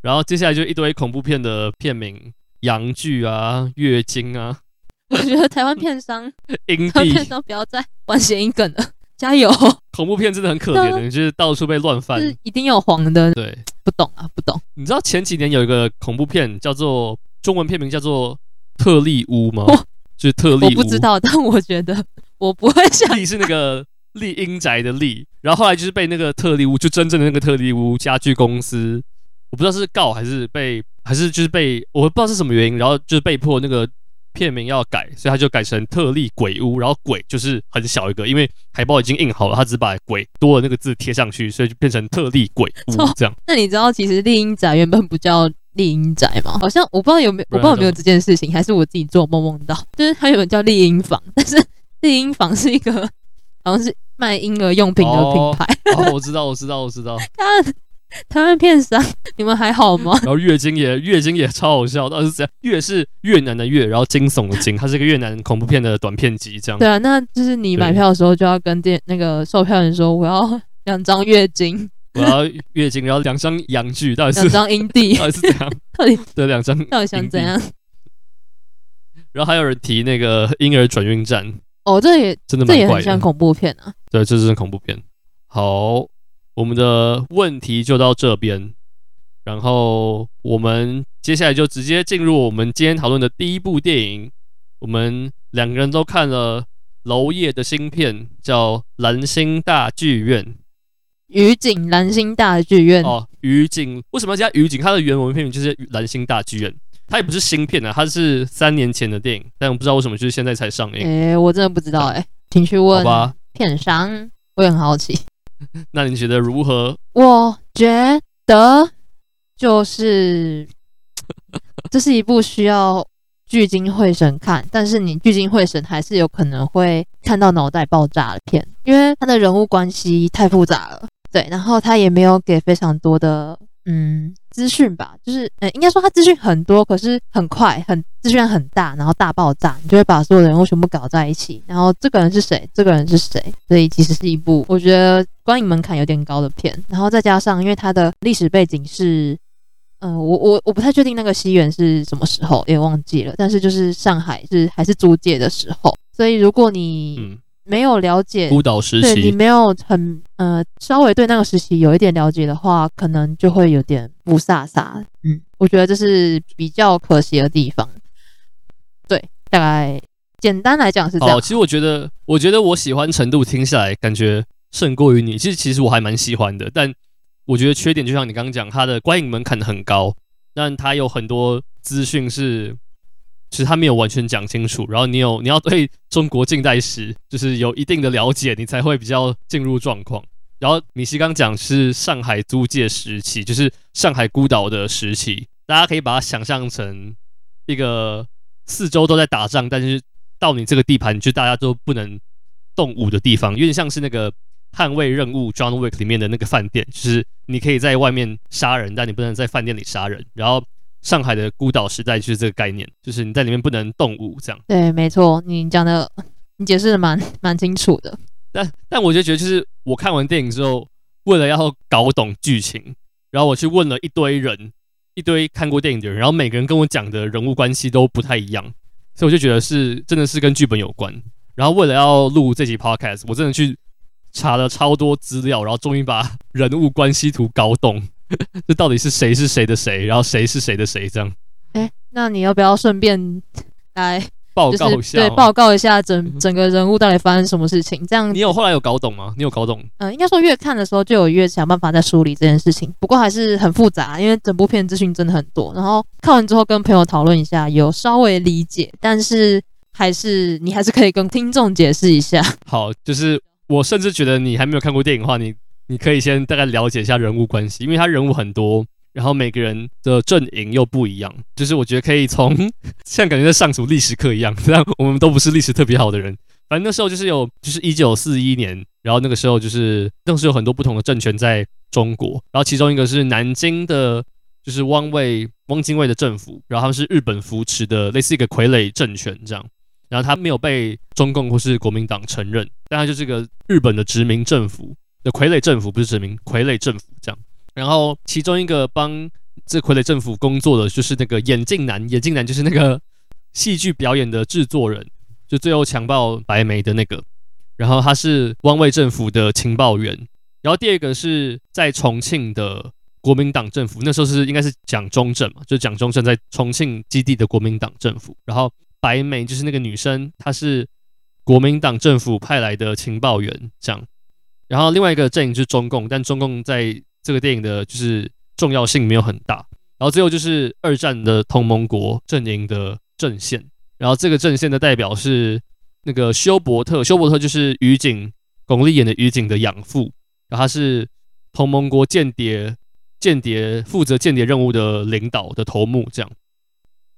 然后接下来就一堆恐怖片的片名，阳具啊，月经啊。(laughs) 我觉得台湾片商，台湾片商不要再玩谐音梗了。加油！恐怖片真的很可怜的，就是到处被乱翻，是一定有黄的。对，不懂啊，不懂。你知道前几年有一个恐怖片叫做中文片名叫做《特丽屋》吗？就是特丽屋。我不知道，但我觉得我不会想。丽 (laughs) 是那个丽英宅的丽，然后后来就是被那个特丽屋，就真正的那个特丽屋家具公司，我不知道是告还是被，还是就是被，我不知道是什么原因，然后就是被迫那个。片名要改，所以他就改成特丽鬼屋，然后鬼就是很小一个，因为海报已经印好了，他只把鬼多的那个字贴上去，所以就变成特丽鬼屋这样。那你知道其实丽英宅原本不叫丽英宅吗？好像我不知道有没有，我不知道有没有这件事情，还是我自己做梦梦到，就是它原本叫丽英房，但是丽英房是一个好像是卖婴儿用品的品牌。哦，哦，我知道，我知道，我知道。(laughs) 看。台湾片商，你们还好吗？然后月经也月经也超好笑，到底是怎样？月是越南的越，然后惊悚的惊，它是一个越南恐怖片的短片集，这样。对啊，那就是你买票的时候就要跟店那个售票员说，我要 (laughs) 两张月经，我要月经，然后两张阳具，到底是两张阴蒂，(laughs) 到底是怎样？(laughs) 到底对两张，到底想怎样？然后还有人提那个婴儿转运站，哦，这也真的蛮这也很像恐怖片啊。对，这是恐怖片。好。我们的问题就到这边，然后我们接下来就直接进入我们今天讨论的第一部电影。我们两个人都看了娄烨的新片，叫《蓝星大剧院》。雨景蓝星大剧院哦，雨景为什么要加雨景？它的原文片名就是《蓝星大剧院》，它也不是新片啊，它是三年前的电影，但我不知道为什么就是现在才上映。哎，我真的不知道哎，请去问片商，我也很好奇。(laughs) 那你觉得如何？我觉得就是 (laughs) 这是一部需要聚精会神看，但是你聚精会神还是有可能会看到脑袋爆炸的片，因为他的人物关系太复杂了。对，然后他也没有给非常多的嗯资讯吧，就是呃应该说他资讯很多，可是很快，很资讯很大，然后大爆炸，你就会把所有的人物全部搞在一起，然后这个人是谁，这个人是谁，所以其实是一部我觉得观影门槛有点高的片，然后再加上因为它的历史背景是。嗯、我我我不太确定那个西元是什么时候，也忘记了。但是就是上海是还是租界的时候，所以如果你没有了解孤岛时期，对你没有很呃稍微对那个时期有一点了解的话，可能就会有点不飒飒。嗯，我觉得这是比较可惜的地方。对，大概简单来讲是这样。其实我觉得，我觉得我喜欢程度听下来，感觉胜过于你。其实其实我还蛮喜欢的，但。我觉得缺点就像你刚刚讲，它的观影门槛很高，但它有很多资讯是，其实他没有完全讲清楚。然后你有你要对中国近代史就是有一定的了解，你才会比较进入状况。然后米西刚讲是上海租界时期，就是上海孤岛的时期，大家可以把它想象成一个四周都在打仗，但是到你这个地盘就大家都不能动武的地方，有点像是那个。捍卫任务 John Wick 里面的那个饭店，就是你可以在外面杀人，但你不能在饭店里杀人。然后上海的孤岛时代就是这个概念，就是你在里面不能动武，这样。对，没错，你讲的，你解释的蛮蛮清楚的。但但我就觉得，就是我看完电影之后，为了要搞懂剧情，然后我去问了一堆人，一堆看过电影的人，然后每个人跟我讲的人物关系都不太一样，所以我就觉得是真的是跟剧本有关。然后为了要录这集 Podcast，我真的去。查了超多资料，然后终于把人物关系图搞懂，(laughs) 这到底是谁是谁的谁，然后谁是谁的谁这样。哎，那你要不要顺便来 (laughs) 报告一下？对，报告一下整整个人物到底发生什么事情？这样你有后来有搞懂吗？你有搞懂？嗯，应该说越看的时候就有越想办法在梳理这件事情，不过还是很复杂，因为整部片资讯真的很多。然后看完之后跟朋友讨论一下，有稍微理解，但是还是你还是可以跟听众解释一下。(laughs) 好，就是。我甚至觉得你还没有看过电影的话，你你可以先大概了解一下人物关系，因为他人物很多，然后每个人的阵营又不一样。就是我觉得可以从像感觉在上什么历史课一样，这样我们都不是历史特别好的人。(laughs) 反正那时候就是有，就是一九四一年，然后那个时候就是当时有很多不同的政权在中国，然后其中一个是南京的，就是汪伪汪精卫的政府，然后他们是日本扶持的，类似一个傀儡政权这样。然后他没有被中共或是国民党承认，但他就是个日本的殖民政府的傀儡政府，不是殖民傀儡政府这样。然后其中一个帮这傀儡政府工作的就是那个眼镜男，眼镜男就是那个戏剧表演的制作人，就最后强暴白眉的那个。然后他是汪伪政府的情报员。然后第二个是在重庆的国民党政府，那时候是应该是蒋中正嘛，就蒋中正在重庆基地的国民党政府。然后。白眉就是那个女生，她是国民党政府派来的情报员，这样。然后另外一个阵营就是中共，但中共在这个电影的就是重要性没有很大。然后最后就是二战的同盟国阵营的阵线，然后这个阵线的代表是那个休伯特，休伯特就是于景，巩俐演的于景的养父，然后他是同盟国间谍间谍负责间谍任务的领导的头目，这样。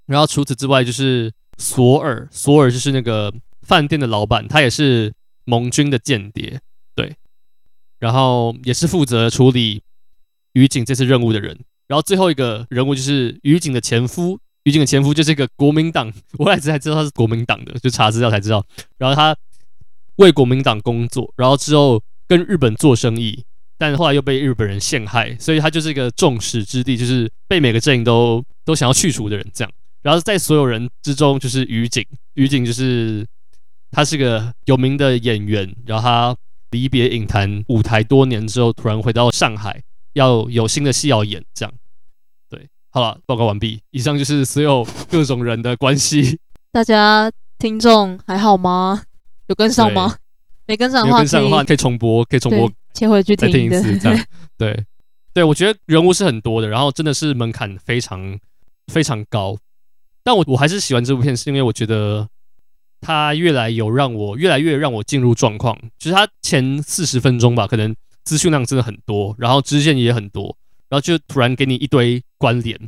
然后除此之外就是。索尔，索尔就是那个饭店的老板，他也是盟军的间谍，然后也是负责处理于警这次任务的人。然后最后一个人物就是于警的前夫，于警的前夫就是一个国民党，(laughs) 我来才知道他是国民党的，就查资料才知道。然后他为国民党工作，然后之后跟日本做生意，但后来又被日本人陷害，所以他就是一个众矢之的，就是被每个阵营都都想要去除的人，这样。然后在所有人之中，就是于警，于警就是他是个有名的演员，然后他离别影坛舞台多年之后，突然回到上海，要有新的戏要演，这样。对，好了，报告完毕。以上就是所有各种人的关系。(laughs) 大家听众还好吗？有跟上吗？没跟上的话，跟上的话可以重播，可以重播，切回去听一次，这样。对，对，我觉得人物是很多的，然后真的是门槛非常非常高。但我我还是喜欢这部片，是因为我觉得它越来有让我越来越让我进入状况。就是它前四十分钟吧，可能资讯量真的很多，然后支线也很多，然后就突然给你一堆关联，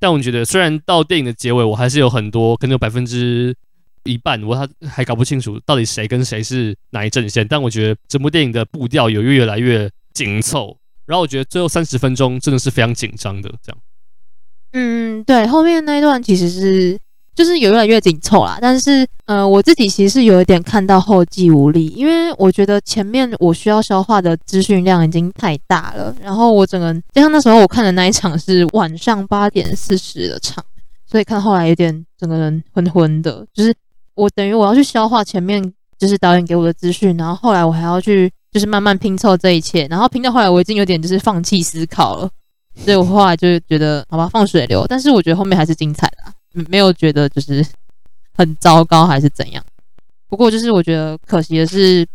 但我觉得虽然到电影的结尾，我还是有很多可能有百分之一半我还还搞不清楚到底谁跟谁是哪一阵线，但我觉得整部电影的步调有越来越紧凑，然后我觉得最后三十分钟真的是非常紧张的这样。嗯，对，后面那一段其实是就是有越来越紧凑啦，但是呃，我自己其实是有一点看到后继无力，因为我觉得前面我需要消化的资讯量已经太大了，然后我整个加上那时候我看的那一场是晚上八点四十的场，所以看后来有点整个人昏昏的，就是我等于我要去消化前面就是导演给我的资讯，然后后来我还要去就是慢慢拼凑这一切，然后拼到后来我已经有点就是放弃思考了。所以我后来就觉得，好吧，放水流。但是我觉得后面还是精彩的，没有觉得就是很糟糕还是怎样。不过就是我觉得可惜的是，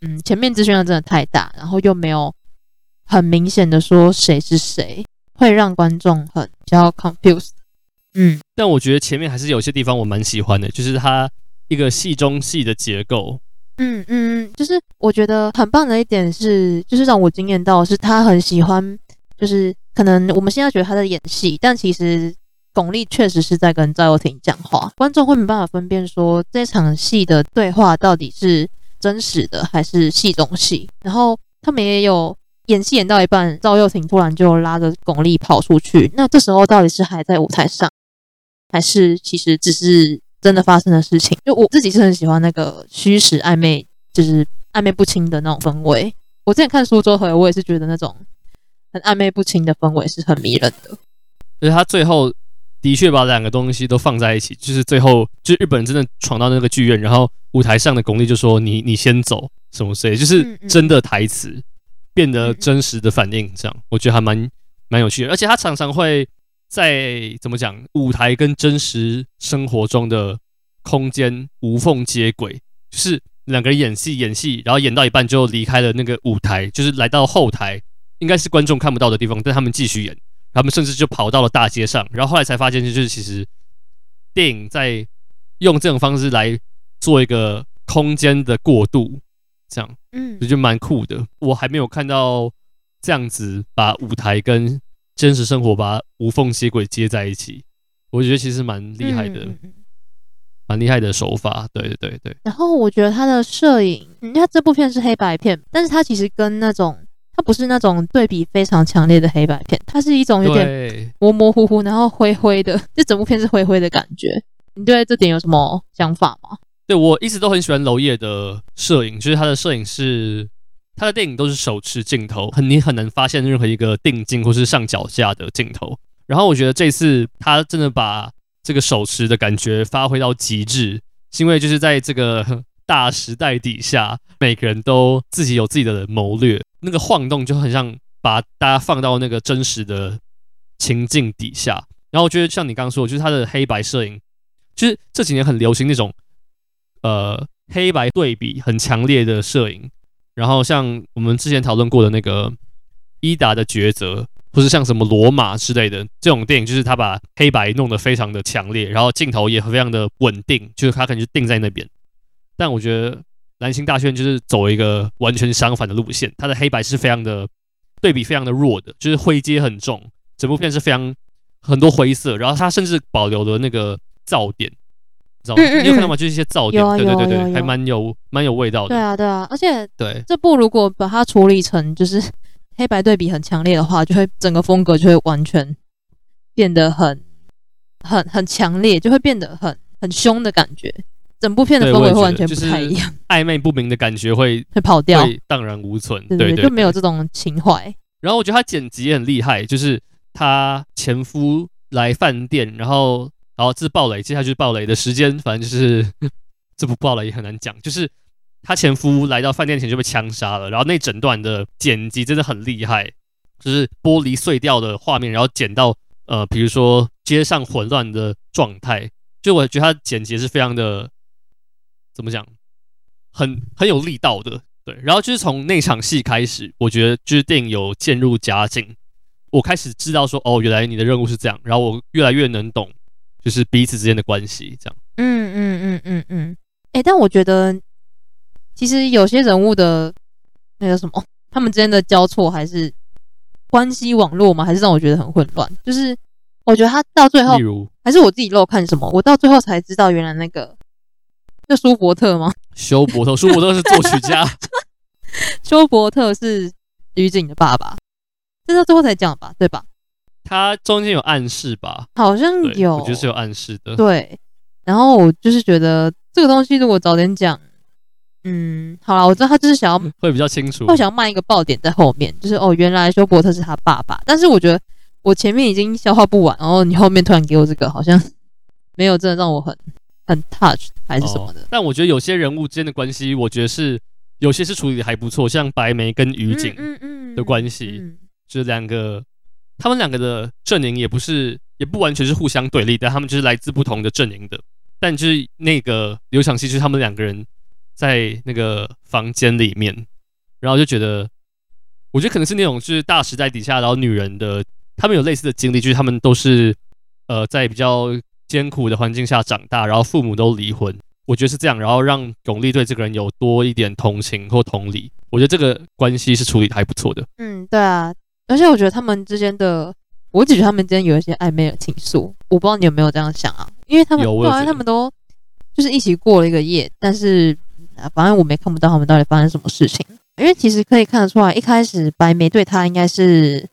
嗯，前面资讯量真的太大，然后又没有很明显的说谁是谁，会让观众很比较 confused。嗯，但我觉得前面还是有些地方我蛮喜欢的，就是它一个戏中戏的结构。嗯嗯，就是我觉得很棒的一点是，就是让我惊艳到的是他很喜欢，就是。可能我们现在觉得他在演戏，但其实巩俐确实是在跟赵又廷讲话。观众会没办法分辨说这场戏的对话到底是真实的还是戏中戏。然后他们也有演戏演到一半，赵又廷突然就拉着巩俐跑出去。那这时候到底是还在舞台上，还是其实只是真的发生的事情？就我自己是很喜欢那个虚实暧昧，就是暧昧不清的那种氛围。我之前看苏州河，我也是觉得那种。很暧昧不清的氛围是很迷人的，而且他最后的确把两个东西都放在一起，就是最后就是日本人真的闯到那个剧院，然后舞台上的巩俐就说你：“你你先走，什么之类，就是真的台词变得真实的反应，这样我觉得还蛮蛮有趣的。而且他常常会在怎么讲，舞台跟真实生活中的空间无缝接轨，就是两个人演戏演戏，然后演到一半就离开了那个舞台，就是来到后台。应该是观众看不到的地方，但他们继续演，他们甚至就跑到了大街上，然后后来才发现，就是其实电影在用这种方式来做一个空间的过渡，这样，嗯，就蛮酷的。我还没有看到这样子把舞台跟真实生活把无缝接轨接在一起，我觉得其实蛮厉害的，蛮厉害的手法。对对对对。然后我觉得他的摄影，你看这部片是黑白片，但是他其实跟那种。它不是那种对比非常强烈的黑白片，它是一种有点模模糊糊，然后灰灰的，这整部片是灰灰的感觉。你对这点有什么想法吗？对，我一直都很喜欢娄烨的摄影，就是他的摄影是他的电影都是手持镜头，很你很难发现任何一个定镜或是上脚架的镜头。然后我觉得这次他真的把这个手持的感觉发挥到极致，是因为就是在这个大时代底下，每个人都自己有自己的谋略。那个晃动就很像把大家放到那个真实的情境底下，然后我觉得像你刚刚说，就是他的黑白摄影，就是这几年很流行那种呃黑白对比很强烈的摄影，然后像我们之前讨论过的那个伊达的抉择，或是像什么罗马之类的这种电影，就是他把黑白弄得非常的强烈，然后镜头也非常的稳定，就是他可能就定在那边，但我觉得。蓝星大学就是走一个完全相反的路线，它的黑白是非常的对比，非常的弱的，就是灰阶很重，整部片是非常很多灰色，然后它甚至保留了那个噪点，你知道吗？嗯嗯嗯，你有看到吗？就是一些噪点，对对对对，还蛮有蛮有味道的。对啊对啊，而且对这部如果把它处理成就是黑白对比很强烈的话，就会整个风格就会完全变得很很很强烈，就会变得很很凶的感觉。整部片的氛围会完全不太一样，(laughs) 暧昧不明的感觉会会跑掉，会荡然无存，对就没有这种情怀。然后我觉得他剪辑也很厉害，就是他前夫来饭店，然后然后这是暴雷，接下来就是暴雷的时间，反正就是这部暴雷也很难讲，就是他前夫来到饭店前就被枪杀了，然后那整段的剪辑真的很厉害，就是玻璃碎掉的画面，然后剪到呃，比如说街上混乱的状态，就我觉得他剪辑是非常的。怎么讲，很很有力道的，对。然后就是从那场戏开始，我觉得就是电影有渐入佳境，我开始知道说，哦，原来你的任务是这样。然后我越来越能懂，就是彼此之间的关系，这样。嗯嗯嗯嗯嗯。哎、欸，但我觉得，其实有些人物的那个什么，他们之间的交错还是关系网络嘛，还是让我觉得很混乱。就是我觉得他到最后例如还是我自己漏看什么，我到最后才知道原来那个叫舒伯特吗？休伯特，舒伯特是作曲家，(laughs) 休伯特是于景的爸爸，这到最后才讲吧，对吧？他中间有暗示吧？好像有，我觉得是有暗示的。对，然后我就是觉得这个东西如果早点讲，嗯，好了，我知道他就是想要会比较清楚，会想要卖一个爆点在后面，就是哦，原来休伯特是他爸爸。但是我觉得我前面已经消化不完，然后你后面突然给我这个，好像没有真的让我很很 touch 还是什么的。哦，但我觉得有些人物之间的关系，我觉得是有些是处理的还不错，像白眉跟于景的关系，嗯嗯嗯嗯、就是两个。他们两个的阵营也不是，也不完全是互相对立但，他们就是来自不同的阵营的。但就是那个有场戏，就是他们两个人在那个房间里面，然后就觉得，我觉得可能是那种就是大时代底下，然后女人的他们有类似的经历，就是他们都是呃在比较艰苦的环境下长大，然后父母都离婚，我觉得是这样，然后让巩俐对这个人有多一点同情或同理，我觉得这个关系是处理的还不错的。嗯，对啊。而且我觉得他们之间的，我只觉得他们之间有一些暧昧的情愫，我不知道你有没有这样想啊？因为他们后来他们都就是一起过了一个夜，但是啊反正我们也看不到他们到底发生什么事情。因为其实可以看得出来，一开始白眉对他应该是，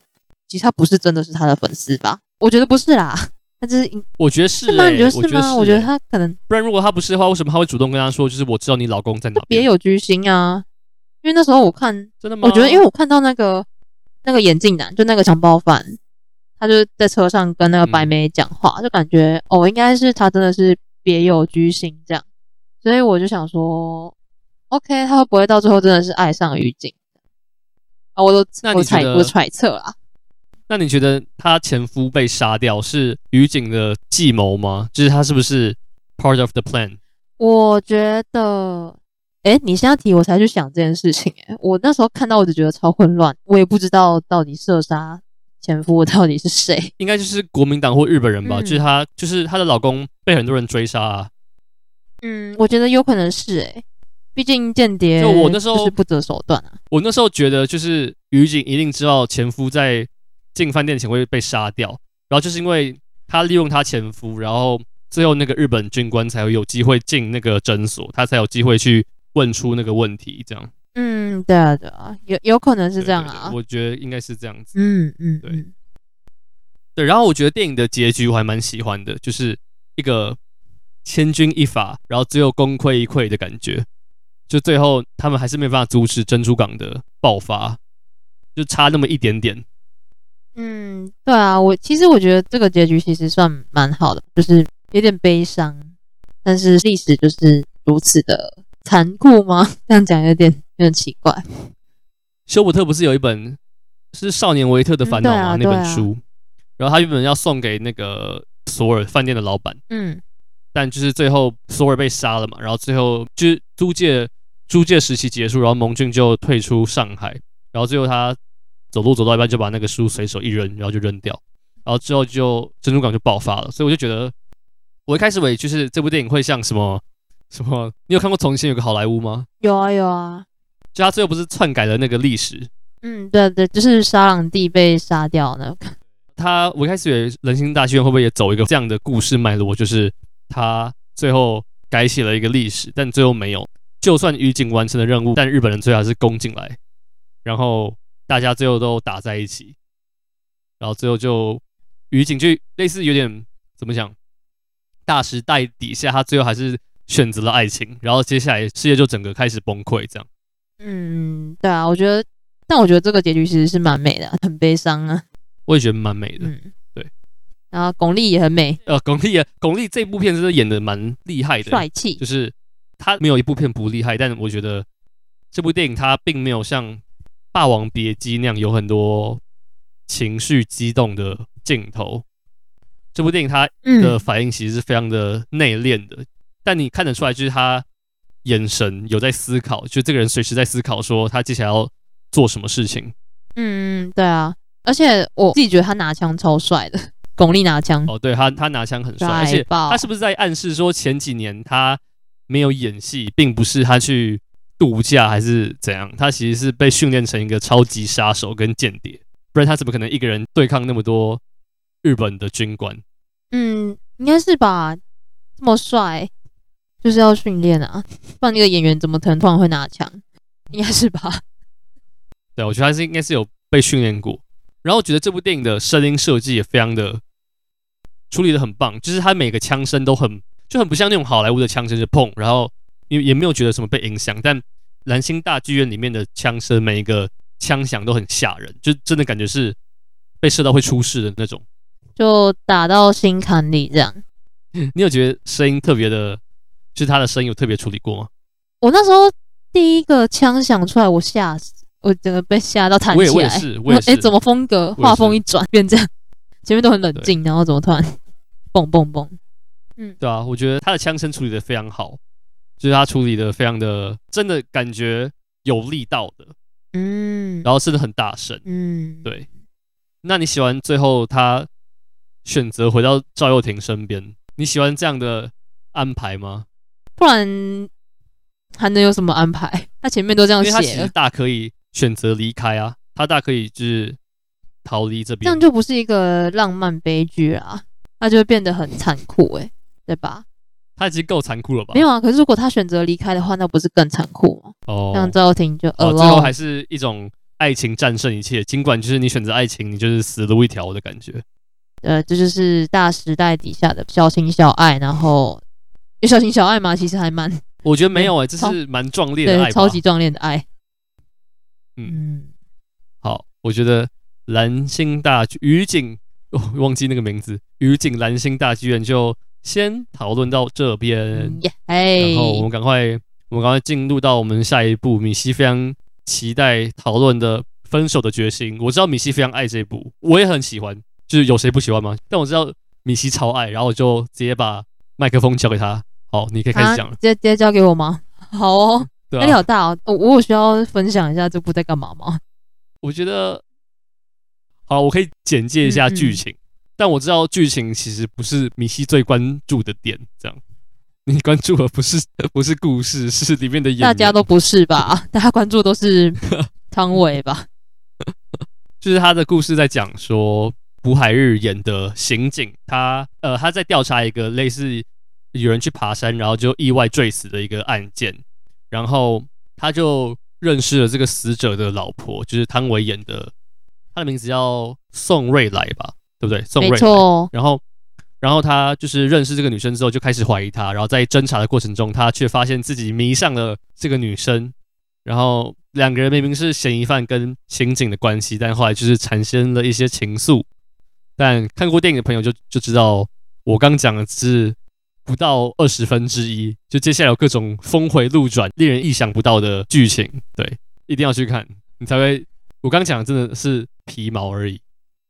其实他不是真的是他的粉丝吧？我觉得不是啦，他就是我觉得是、欸，是吗？你觉得是吗？我觉得，他可能不然，如果他不是的话，为什么他会主动跟他说，就是我知道你老公在哪？别有居心啊！因为那时候我看，真的吗？我觉得，因为我看到那个。那个眼镜男，就那个强暴犯，他就在车上跟那个白眉讲话，嗯、就感觉哦，应该是他真的是别有居心这样，所以我就想说，OK，他会不会到最后真的是爱上于景？啊，我都我猜我揣测啦。那你觉得她前夫被杀掉是于景的计谋吗？就是他是不是 part of the plan？我觉得。哎，你现在提我才去想这件事情。哎，我那时候看到我就觉得超混乱，我也不知道到底射杀前夫到底是谁，应该就是国民党或日本人吧？嗯、就是她，就是她的老公被很多人追杀啊。嗯，我觉得有可能是哎，毕竟间谍就我那时候是不择手段啊。我那时候觉得就是于景一定知道前夫在进饭店前会被杀掉，然后就是因为他利用他前夫，然后最后那个日本军官才会有机会进那个诊所，他才有机会去。问出那个问题，这样。嗯，对啊，对啊，有有可能是这样啊。对对对，我觉得应该是这样子。嗯嗯，对对。然后我觉得电影的结局我还蛮喜欢的，就是一个千钧一发，然后最后功亏一篑的感觉。就最后他们还是没办法阻止珍珠港的爆发，就差那么一点点。嗯，对啊，我其实我觉得这个结局其实算蛮好的，就是有点悲伤，但是历史就是如此的。残酷吗？(laughs) 这样讲有点有点奇怪。休伯特不是有一本是《少年维特的烦恼》吗？嗯啊、那本书，啊、然后他原本要送给那个索尔饭店的老板，嗯，但就是最后索尔被杀了嘛，然后最后就是租借租借时期结束，然后盟军就退出上海，然后最后他走路走到一半就把那个书随手一扔，然后就扔掉，然后之后就珍珠港就爆发了，所以我就觉得我一开始以为就是这部电影会像什么。(laughs) 什么？你有看过从前有个好莱坞吗？有啊有啊，就他最后不是篡改了那个历史？嗯，对对，就是沙朗蒂被杀掉那个。他我一开始以为人心大戏院会不会也走一个这样的故事脉络，就是他最后改写了一个历史，但最后没有。就算于景完成了任务，但日本人最后还是攻进来，然后大家最后都打在一起，然后最后就于景就类似有点怎么讲？大时代底下，他最后还是。选择了爱情，然后接下来事业就整个开始崩溃，这样。嗯，对啊，我觉得，但我觉得这个结局其实是蛮美的，很悲伤啊。我也觉得蛮美的，嗯，对。然后巩俐也很美，呃，巩俐也，巩俐这部片真的演的蛮厉害的，帅气。就是他没有一部片不厉害，但我觉得这部电影它并没有像《霸王别姬》那样有很多情绪激动的镜头。这部电影它的反应其实是非常的内敛的。嗯但你看得出来，就是他眼神有在思考，就这个人随时在思考，说他接下来要做什么事情。嗯，对啊，而且我自己觉得他拿枪超帅的，(laughs) 巩俐拿枪。哦，对他，他拿枪很帅，而且他是不是在暗示说前几年他没有演戏，并不是他去度假还是怎样？他其实是被训练成一个超级杀手跟间谍，不然他怎么可能一个人对抗那么多日本的军官。嗯，应该是吧，这么帅，就是要训练啊，(laughs) 不然那个演员怎么可能突然会拿枪？应该是吧？对，我觉得他是应该是有被训练过。然后我觉得这部电影的声音设计也非常的处理的很棒，就是他每个枪声都很就很不像那种好莱坞的枪声，是砰，然后也也没有觉得什么被影响。但蓝星大剧院里面的枪声，每一个枪响都很吓人，就真的感觉是被射到会出事的那种，就打到心坎里这样。(laughs) 你有觉得声音特别的，就是他的声音有特别处理过吗？我那时候第一个枪响出来，我吓死。我整个被吓到弹起来，我也，我也是，(laughs) 我也是。哎，怎么风格画风一转变这样？前面都很冷静，然后怎么突然 (laughs) 嘣嘣嘣？嗯，对啊，我觉得他的枪声处理的非常好，就是他处理的非常的真的感觉有力道的，嗯，然后甚至很大声，嗯，对。那你喜欢最后他选择回到赵又廷身边？你喜欢这样的安排吗？不然还能有什么安排？他前面都这样写，他其实大可以。选择离开啊，他大可以就是逃离这边，这样就不是一个浪漫悲剧啊，那就会变得很残酷哎、欸，对吧？他已经够残酷了吧？没有啊，可是如果他选择离开的话，那不是更残酷吗？哦，像赵又廷就哦，最后还是一种爱情战胜一切，尽管就是你选择爱情，你就是死路一条的感觉。呃，这就是大时代底下的小情小爱，然后有小情小爱吗？其实还蛮，我觉得没有哎、欸，这是蛮壮烈的爱，超级壮烈的爱。嗯，好，我觉得蓝星大剧宇景，哦，忘记那个名字，于景蓝星大剧院就先讨论到这边，嗯、然后我们赶快，我们赶快进入到我们下一部米西非常期待讨论的《分手的决心》。我知道米西非常爱这一部，我也很喜欢，就是有谁不喜欢吗？但我知道米西超爱，然后我就直接把麦克风交给他。好，你可以开始讲了，直接直接交给我吗？(laughs) 好哦。压力、啊、好大哦！我我有需要分享一下这部在干嘛吗？我觉得，好，我可以简介一下剧情，嗯嗯，但我知道剧情其实不是米西最关注的点。这样，(laughs) 你关注的不是 (laughs) 不是故事，是里面的演员。大家都不是吧？(laughs) 大家关注都是汤唯吧？就是他的故事在讲说，朴海日演的刑警，他呃他在调查一个类似有人去爬山，然后就意外坠死的一个案件。然后他就认识了这个死者的老婆，就是汤唯演的，他的名字叫宋瑞来吧，对不对？宋瑞来。没错。然后，然后他就是认识这个女生之后，就开始怀疑她。然后在侦查的过程中，他却发现自己迷上了这个女生。然后两个人明明是嫌疑犯跟刑警的关系，但后来就是产生了一些情愫。但看过电影的朋友就就知道，我刚讲的是。不到二十分之一，就接下来有各种峰回路转、令人意想不到的剧情。对，一定要去看，你才会。我刚讲的真的是皮毛而已。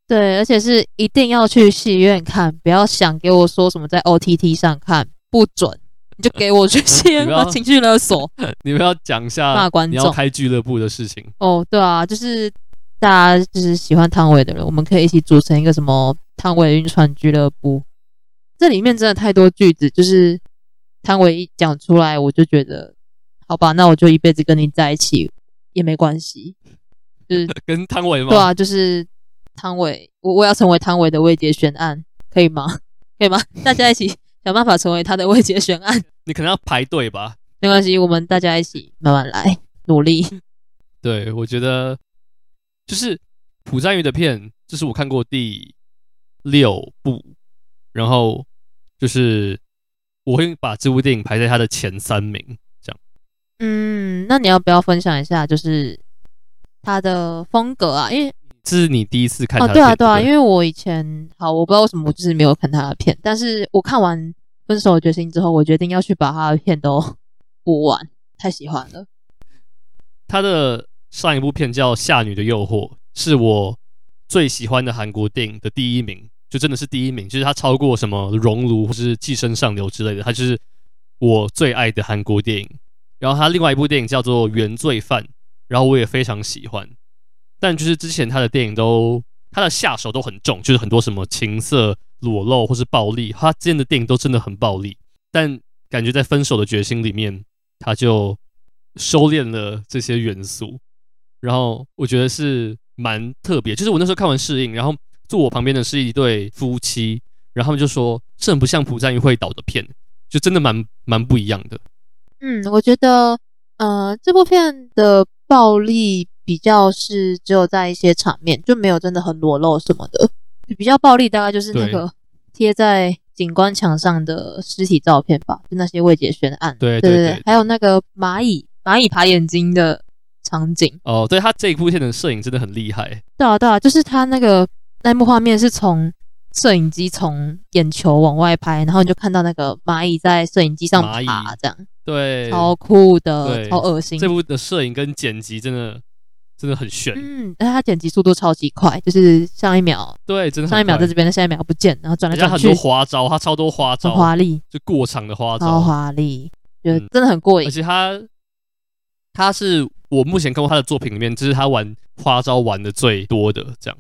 对，而且是一定要去戏院看，不要想给我说什么在 OTT 上看，不准，你就给我去 (laughs) 戏院看。情绪勒索。(laughs) 你们要讲一下骂观众，你要开俱乐部的事情。哦，对啊，就是大家就是喜欢汤唯的人，我们可以一起组成一个什么汤唯晕船俱乐部。这里面真的太多句子，就是汤唯一讲出来，我就觉得，好吧，那我就一辈子跟你在一起也没关系。就是 (laughs) 跟汤唯吗？对啊，就是汤唯，我我要成为汤唯的未解悬案，可以吗？(laughs) 可以吗？大家一起想办法成为他的未解悬案。(laughs) 你可能要排队吧？没关系，我们大家一起慢慢来，努力。(laughs) 对，我觉得就是朴赞郁的片，这是我看过第六部，然后。就是我会把这部电影排在他的前三名，这样。嗯，那你要不要分享一下，就是他的风格啊？因为这是你第一次看他的片。哦，对啊，对啊，因为我以前好，我不知道为什么我就是没有看他的片，但是我看完《分手的决心》之后，我决定要去把他的片都补完，太喜欢了。他的上一部片叫《夏女的诱惑》，是我最喜欢的韩国电影的第一名。就真的是第一名，就是他超过什么《熔炉》或是《寄生上流》之类的，他就是我最爱的韩国电影。然后他另外一部电影叫做《原罪犯》，然后我也非常喜欢。但就是之前他的电影都他的下手都很重，就是很多什么情色、裸露或是暴力，他之前的电影都真的很暴力。但感觉在《分手的决心》里面，他就收敛了这些元素，然后我觉得是蛮特别。就是我那时候看完试映，然后。坐我旁边的是一对夫妻，然后他们就说这很不像朴赞郁会导的片，就真的蛮蛮不一样的。嗯，我觉得呃这部片的暴力比较是只有在一些场面，就没有真的很裸露什么的，比较暴力大概就是那个贴在景观墙上的尸体照片吧，就那些未解悬案。对对对，对，还有那个蚂蚁蚂蚁爬眼睛的场景。哦，对，他这一部片的摄影真的很厉害。对啊对啊，就是他那个那幕画面是从摄影机从眼球往外拍，然后你就看到那个蚂蚁在摄影机上爬，这样。对，超酷的，超恶心。这部的摄影跟剪辑真的。真的很炫，嗯，但是它剪辑速度超级快，就是上一秒，对，真的上一秒在这边，下一秒不见，然后转来转去，很多花招，他超多花招，华丽，就过场的花招，超华丽，觉得真的很过瘾。而且他，他是我目前看过他的作品里面，就是他玩花招玩的最多的，这样。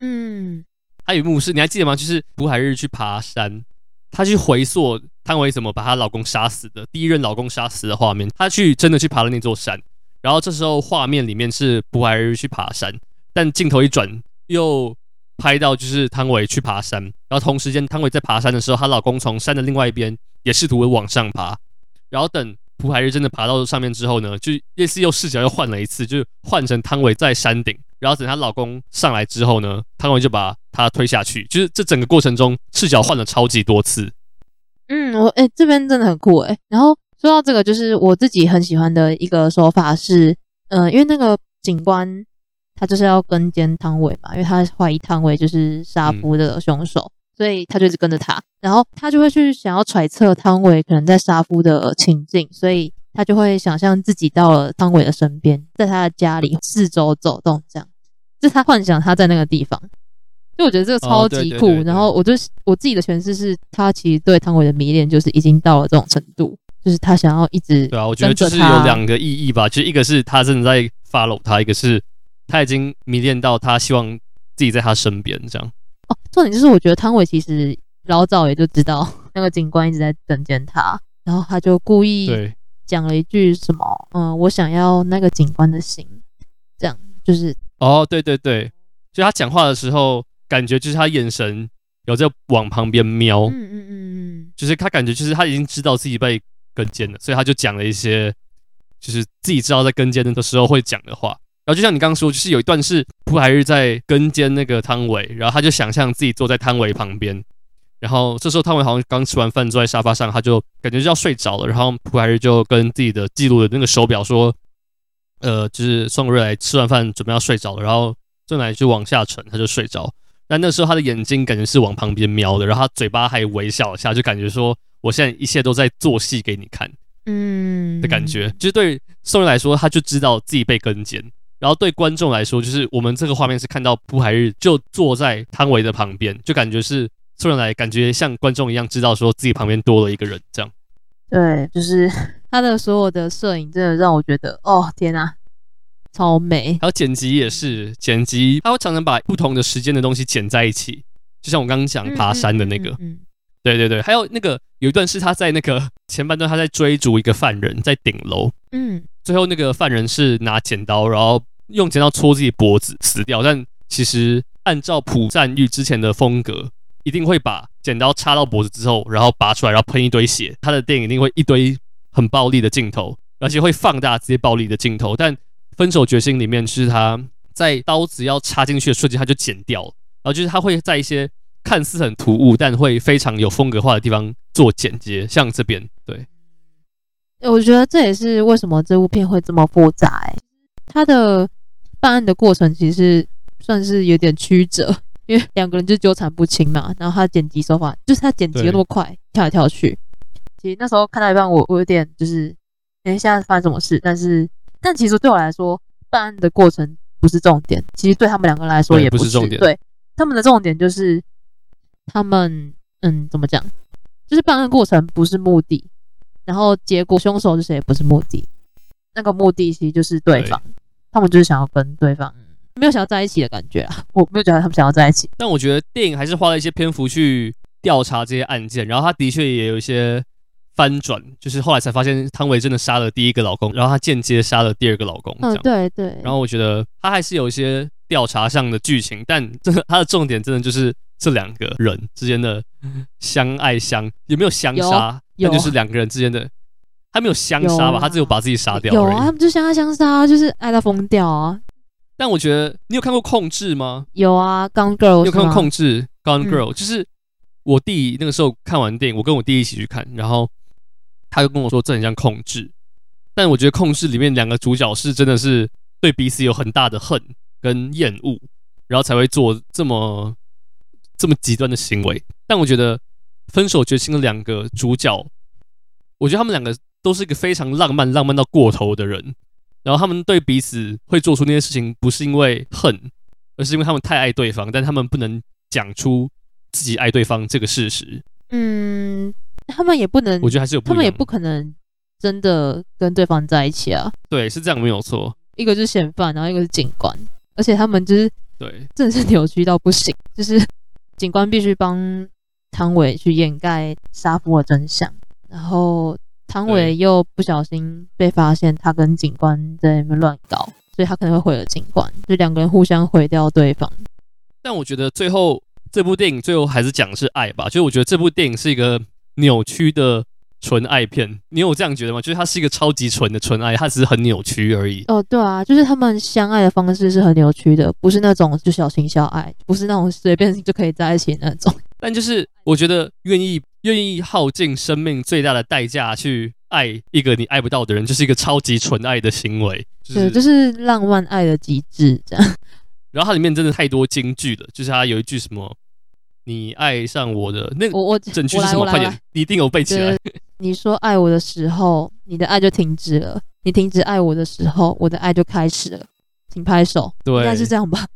嗯，还有一幕是，你还记得吗？就是朴海日去爬山，他去回溯汤唯怎么把她老公杀死的，第一任老公杀死的画面，他去真的去爬了那座山。然后这时候画面里面是朴海日去爬山，但镜头一转又拍到就是汤唯去爬山，然后同时间汤唯在爬山的时候，她老公从山的另外一边也试图往上爬，然后等朴海日真的爬到上面之后呢，就类似又视角又换了一次，就是换成汤唯在山顶，然后等她老公上来之后呢，汤唯就把她推下去，就是这整个过程中视角换了超级多次。嗯，我哎这边真的很酷哎，然后。说到这个，就是我自己很喜欢的一个说法是，呃，因为那个警官他就是要跟监汤唯嘛，因为他怀疑汤唯就是杀夫的凶手，嗯，所以他就一直跟着他，然后他就会去想要揣测汤唯可能在杀夫的情境，所以他就会想象自己到了汤唯的身边，在他的家里四周走动，这样，就是他幻想他在那个地方，就我觉得这个超级酷。然后我就我自己的诠释是，他其实对汤唯的迷恋就是已经到了这种程度。就是他想要一直对啊，我觉得就是有两个意义吧，就是一个是他正在 follow 他，一个是他已经迷恋到他希望自己在他身边这样。哦，重点就是我觉得汤唯其实老早也就知道 (laughs) 那个警官一直在跟监他，然后他就故意讲了一句什么，嗯，我想要那个警官的心，这样就是哦，对对对，就他讲话的时候，感觉就是他眼神有在往旁边瞄，嗯嗯嗯嗯，就是他感觉就是他已经知道自己被。跟监的，所以他就讲了一些，就是自己知道在跟监的时候会讲的话。然后就像你刚刚说，就是有一段是朴海日在跟监那个汤唯，然后他就想象自己坐在汤唯旁边，然后这时候汤唯好像刚吃完饭坐在沙发上，他就感觉就要睡着了。然后朴海日就跟自己的记录的那个手表说，呃，就是宋瑞来吃完饭准备要睡着了，然后郑来就往下沉，他就睡着。但那时候他的眼睛感觉是往旁边瞄的，然后他嘴巴还微笑一下，就感觉说。我现在一切都在做戏给你看，嗯的感觉，嗯、就是对宋瑞来说，他就知道自己被跟监；然后对观众来说，就是我们这个画面是看到朴海日就坐在汤唯的旁边，就感觉是宋瑞来感觉像观众一样，知道说自己旁边多了一个人，这样。对，就是他的所有的摄影，真的让我觉得，哦天哪，超美！还有剪辑也是，剪辑他会常常把不同的时间的东西剪在一起，就像我刚刚讲爬山的那个。嗯嗯嗯嗯对对对，还有那个有一段是他在那个 (laughs) 前半段，他在追逐一个犯人，在顶楼。嗯，最后那个犯人是拿剪刀，然后用剪刀戳自己脖子死掉。但其实按照朴赞郁之前的风格，一定会把剪刀插到脖子之后，然后拔出来，然后喷一堆血。他的电影一定会一堆很暴力的镜头，而且会放大这些暴力的镜头。但《分手决心》里面是他在刀子要插进去的瞬间，他就剪掉了。然后就是他会在一些。看似很突兀，但会非常有风格化的地方做剪接，像这边，对。我觉得这也是为什么这部片会这么复杂。哎，他的办案的过程其实算是有点曲折，因为两个人就纠缠不清嘛。然后他剪辑手法，就是他剪辑那么快，跳来跳去。其实那时候看到一半，我我有点就是，哎，现在发生什么事？但是，但其实对我来说，办案的过程不是重点。其实对他们两个人来说也不是重点。对，他们的重点就是。他们嗯，怎么讲？就是办案过程不是目的，然后结果凶手是谁也不是目的。那个目的其实就是对方，对他们就是想要跟对方没有想要在一起的感觉啊。(laughs) 我没有觉得他们想要在一起，但我觉得电影还是花了一些篇幅去调查这些案件，然后他的确也有一些翻转，就是后来才发现汤唯真的杀了第一个老公，然后他间接杀了第二个老公。嗯，对对。然后我觉得他还是有一些调查上的剧情，但真的它的重点真的就是这两个人之间的相爱相有没有相杀？那就是两个人之间的，他没有相杀吧？他只有把自己杀掉。有啊，他们就相爱相杀，就是爱到疯掉啊！但我觉得你有看过《控制》吗？有啊，《Gone Girl》。你有看过《控制》《Gone Girl》？就是我弟那个时候看完电影，我跟我弟一起去看，然后他就跟我说这很像《控制》，但我觉得《控制》里面两个主角是真的是对彼此有很大的恨跟厌恶，然后才会做这么这么极端的行为。但我觉得《分手决心》的两个主角，我觉得他们两个都是一个非常浪漫、浪漫到过头的人。然后他们对彼此会做出那些事情，不是因为恨，而是因为他们太爱对方，但他们不能讲出自己爱对方这个事实。嗯，他们也不能，我觉得还是有，他们也不可能真的跟对方在一起啊。对，是这样没有错。一个就是嫌犯，然后一个是警官，而且他们就是对，真的是扭曲到不行。就是警官必须帮汤唯去掩盖杀夫的真相，然后。汤唯又不小心被发现，他跟警官在那边乱搞，所以他可能会毁了警官，就两个人互相毁掉对方。但我觉得最后这部电影最后还是讲的是爱吧，就是我觉得这部电影是一个扭曲的纯爱片。你有这样觉得吗？就是它是一个超级纯的纯爱，它只是很扭曲而已。哦，对啊，就是他们相爱的方式是很扭曲的，不是那种就小情小爱，不是那种随便就可以在一起那种。但就是我觉得愿意。愿意耗尽生命最大的代价去爱一个你爱不到的人，就是一个超级纯爱的行为。就是、对，就是浪漫爱的极致这样。然后它里面真的太多金句了，就是它有一句什么“你爱上我的那个”，我我整句是什么？快点，你一定有背起来。你说爱我的时候，你的爱就停止了；你停止爱我的时候，我的爱就开始了。请拍手。对，应该是这样吧？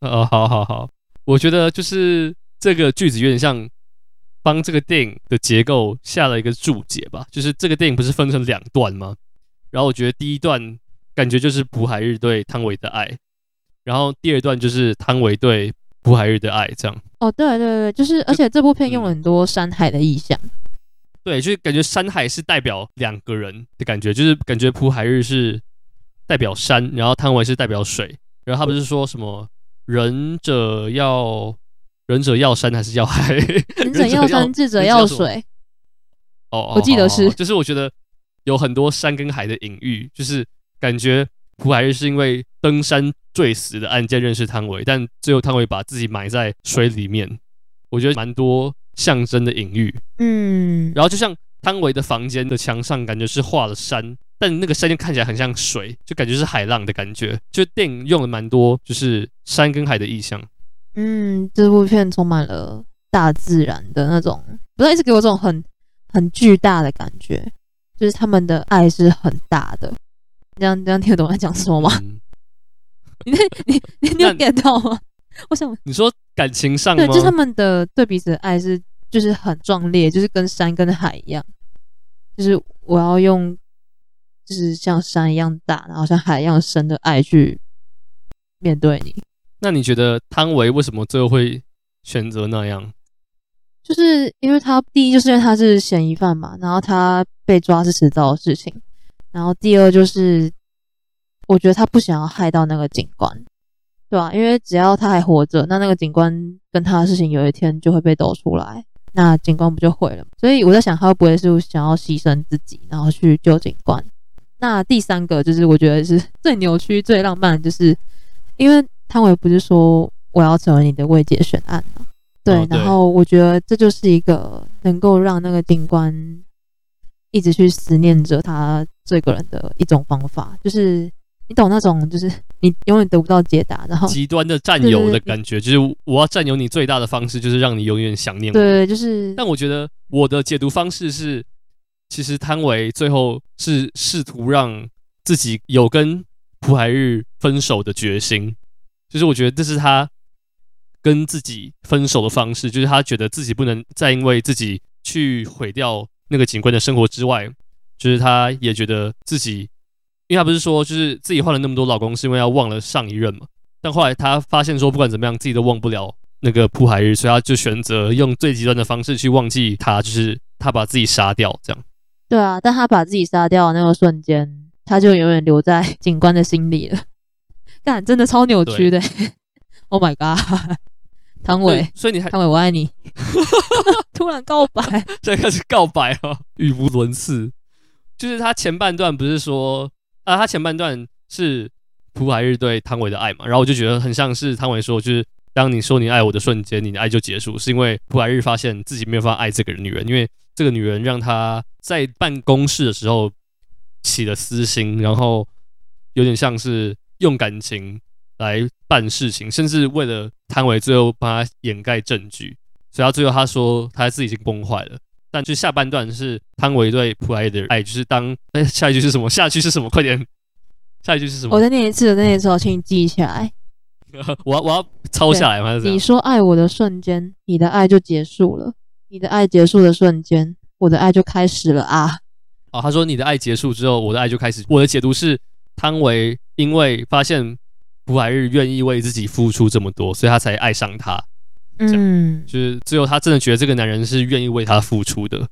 哦，好好好，我觉得就是这个句子有点像。帮这个电影的结构下了一个注解吧，就是这个电影不是分成两段吗？然后我觉得第一段感觉就是朴海日对汤唯的爱，然后第二段就是汤唯对朴海日的爱，这样。哦，对对对，就是，而且这部片用了很多山海的意象。对，就是感觉山海是代表两个人的感觉，就是感觉朴海日是代表山，然后汤唯是代表水，然后他不是说什么仁者要。仁者要山还是要海？(laughs) 仁者要山，智者要水。哦，我记得是，就是我觉得有很多山跟海的隐喻，就是感觉朴海日是因为登山坠死的案件认识汤唯，但最后汤唯把自己埋在水里面。我觉得蛮多象征的隐喻。嗯，然后就像汤唯的房间的墙上，感觉是画了山，但那个山就看起来很像水，就感觉是海浪的感觉。就电影用了蛮多就是山跟海的意象。嗯，这部片充满了大自然的那种，不是一直给我这种很很巨大的感觉，就是他们的爱是很大的。这样这样听得懂我在讲什么吗？嗯、你 (laughs) 你你你有 get 到吗？(laughs) 我想你说感情上吗？对，就是他们的对彼此的爱是就是很壮烈，就是跟山跟海一样，就是我要用就是像山一样大，然后像海一样深的爱去面对你。那你觉得汤唯为什么最后会选择那样？就是因为他第一就是因为他是嫌疑犯嘛，然后他被抓是迟早的事情，然后第二就是我觉得他不想要害到那个警官，对吧？因为只要他还活着，那那个警官跟他的事情有一天就会被抖出来，那警官不就毁了？所以我在想，他会不会是想要牺牲自己，然后去救警官？那第三个就是我觉得是最扭曲、最浪漫，就是因为。汤唯不是说我要成为你的未解悬案吗？对，哦、对，然后我觉得这就是一个能够让那个警官一直去思念着他这个人的一种方法，就是你懂那种，就是你永远得不到解答，然后极端的占有的感觉，就是我要占有你最大的方式，就是让你永远想念我。对，就是。但我觉得我的解读方式是，其实汤唯最后是试图让自己有跟朴海日分手的决心。就是我觉得这是他跟自己分手的方式，就是他觉得自己不能再因为自己去毁掉那个警官的生活之外，就是他也觉得自己，因为他不是说就是自己换了那么多老公是因为要忘了上一任嘛，但后来他发现说不管怎么样自己都忘不了那个朴海日，所以他就选择用最极端的方式去忘记他，就是他把自己杀掉这样。对啊，但他把自己杀掉的那个瞬间，他就永远留在 (laughs) 警官的心里了。干真的超扭曲的。(laughs) Oh my god，(laughs) 汤唯，所以你还汤唯我爱你，突然告白，现在开始告白啊，语无伦次。就是他前半段不是说啊，他前半段是朴海日对汤唯的爱嘛，然后我就觉得很像是汤唯说，就是当你说你爱我的瞬间，你的爱就结束，是因为朴海日发现自己没有办法爱这个女人，因为这个女人让他在办公室的时候起了私心，然后有点像是用感情。来办事情，甚至为了汤唯最后帮他掩盖证据，所以他最后他说他自己已经崩坏了。但就下半段是汤唯对普海日的爱，就是当哎下一句是什么？下一句是什么？快点，下一句是什么？我在念一次，我再念一次，请你记下来。(laughs) 我要我要抄下来吗？你说爱我的瞬间，你的爱就结束了；你的爱结束的瞬间，我的爱就开始了啊！哦，他说你的爱结束之后，我的爱就开始。我的解读是汤唯因为发现。朴海日愿意为自己付出这么多，所以他才爱上他。嗯，就是只有他真的觉得这个男人是愿意为他付出的。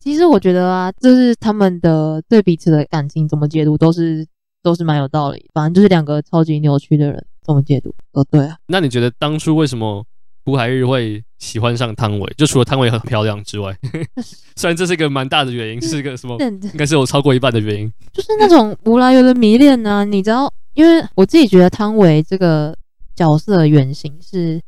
其实我觉得啊，就是他们的对彼此的感情怎么解读，都是都是蛮有道理。反正就是两个超级扭曲的人怎么解读都对啊。那你觉得当初为什么胡海日会喜欢上汤唯？就除了汤唯很漂亮之外，(laughs) 虽然这是一个蛮大的原因，是一个什么？应该是有超过一半的原因，就是那种无来由的迷恋呢、啊。你知道？因为我自己觉得汤唯这个角色的原型是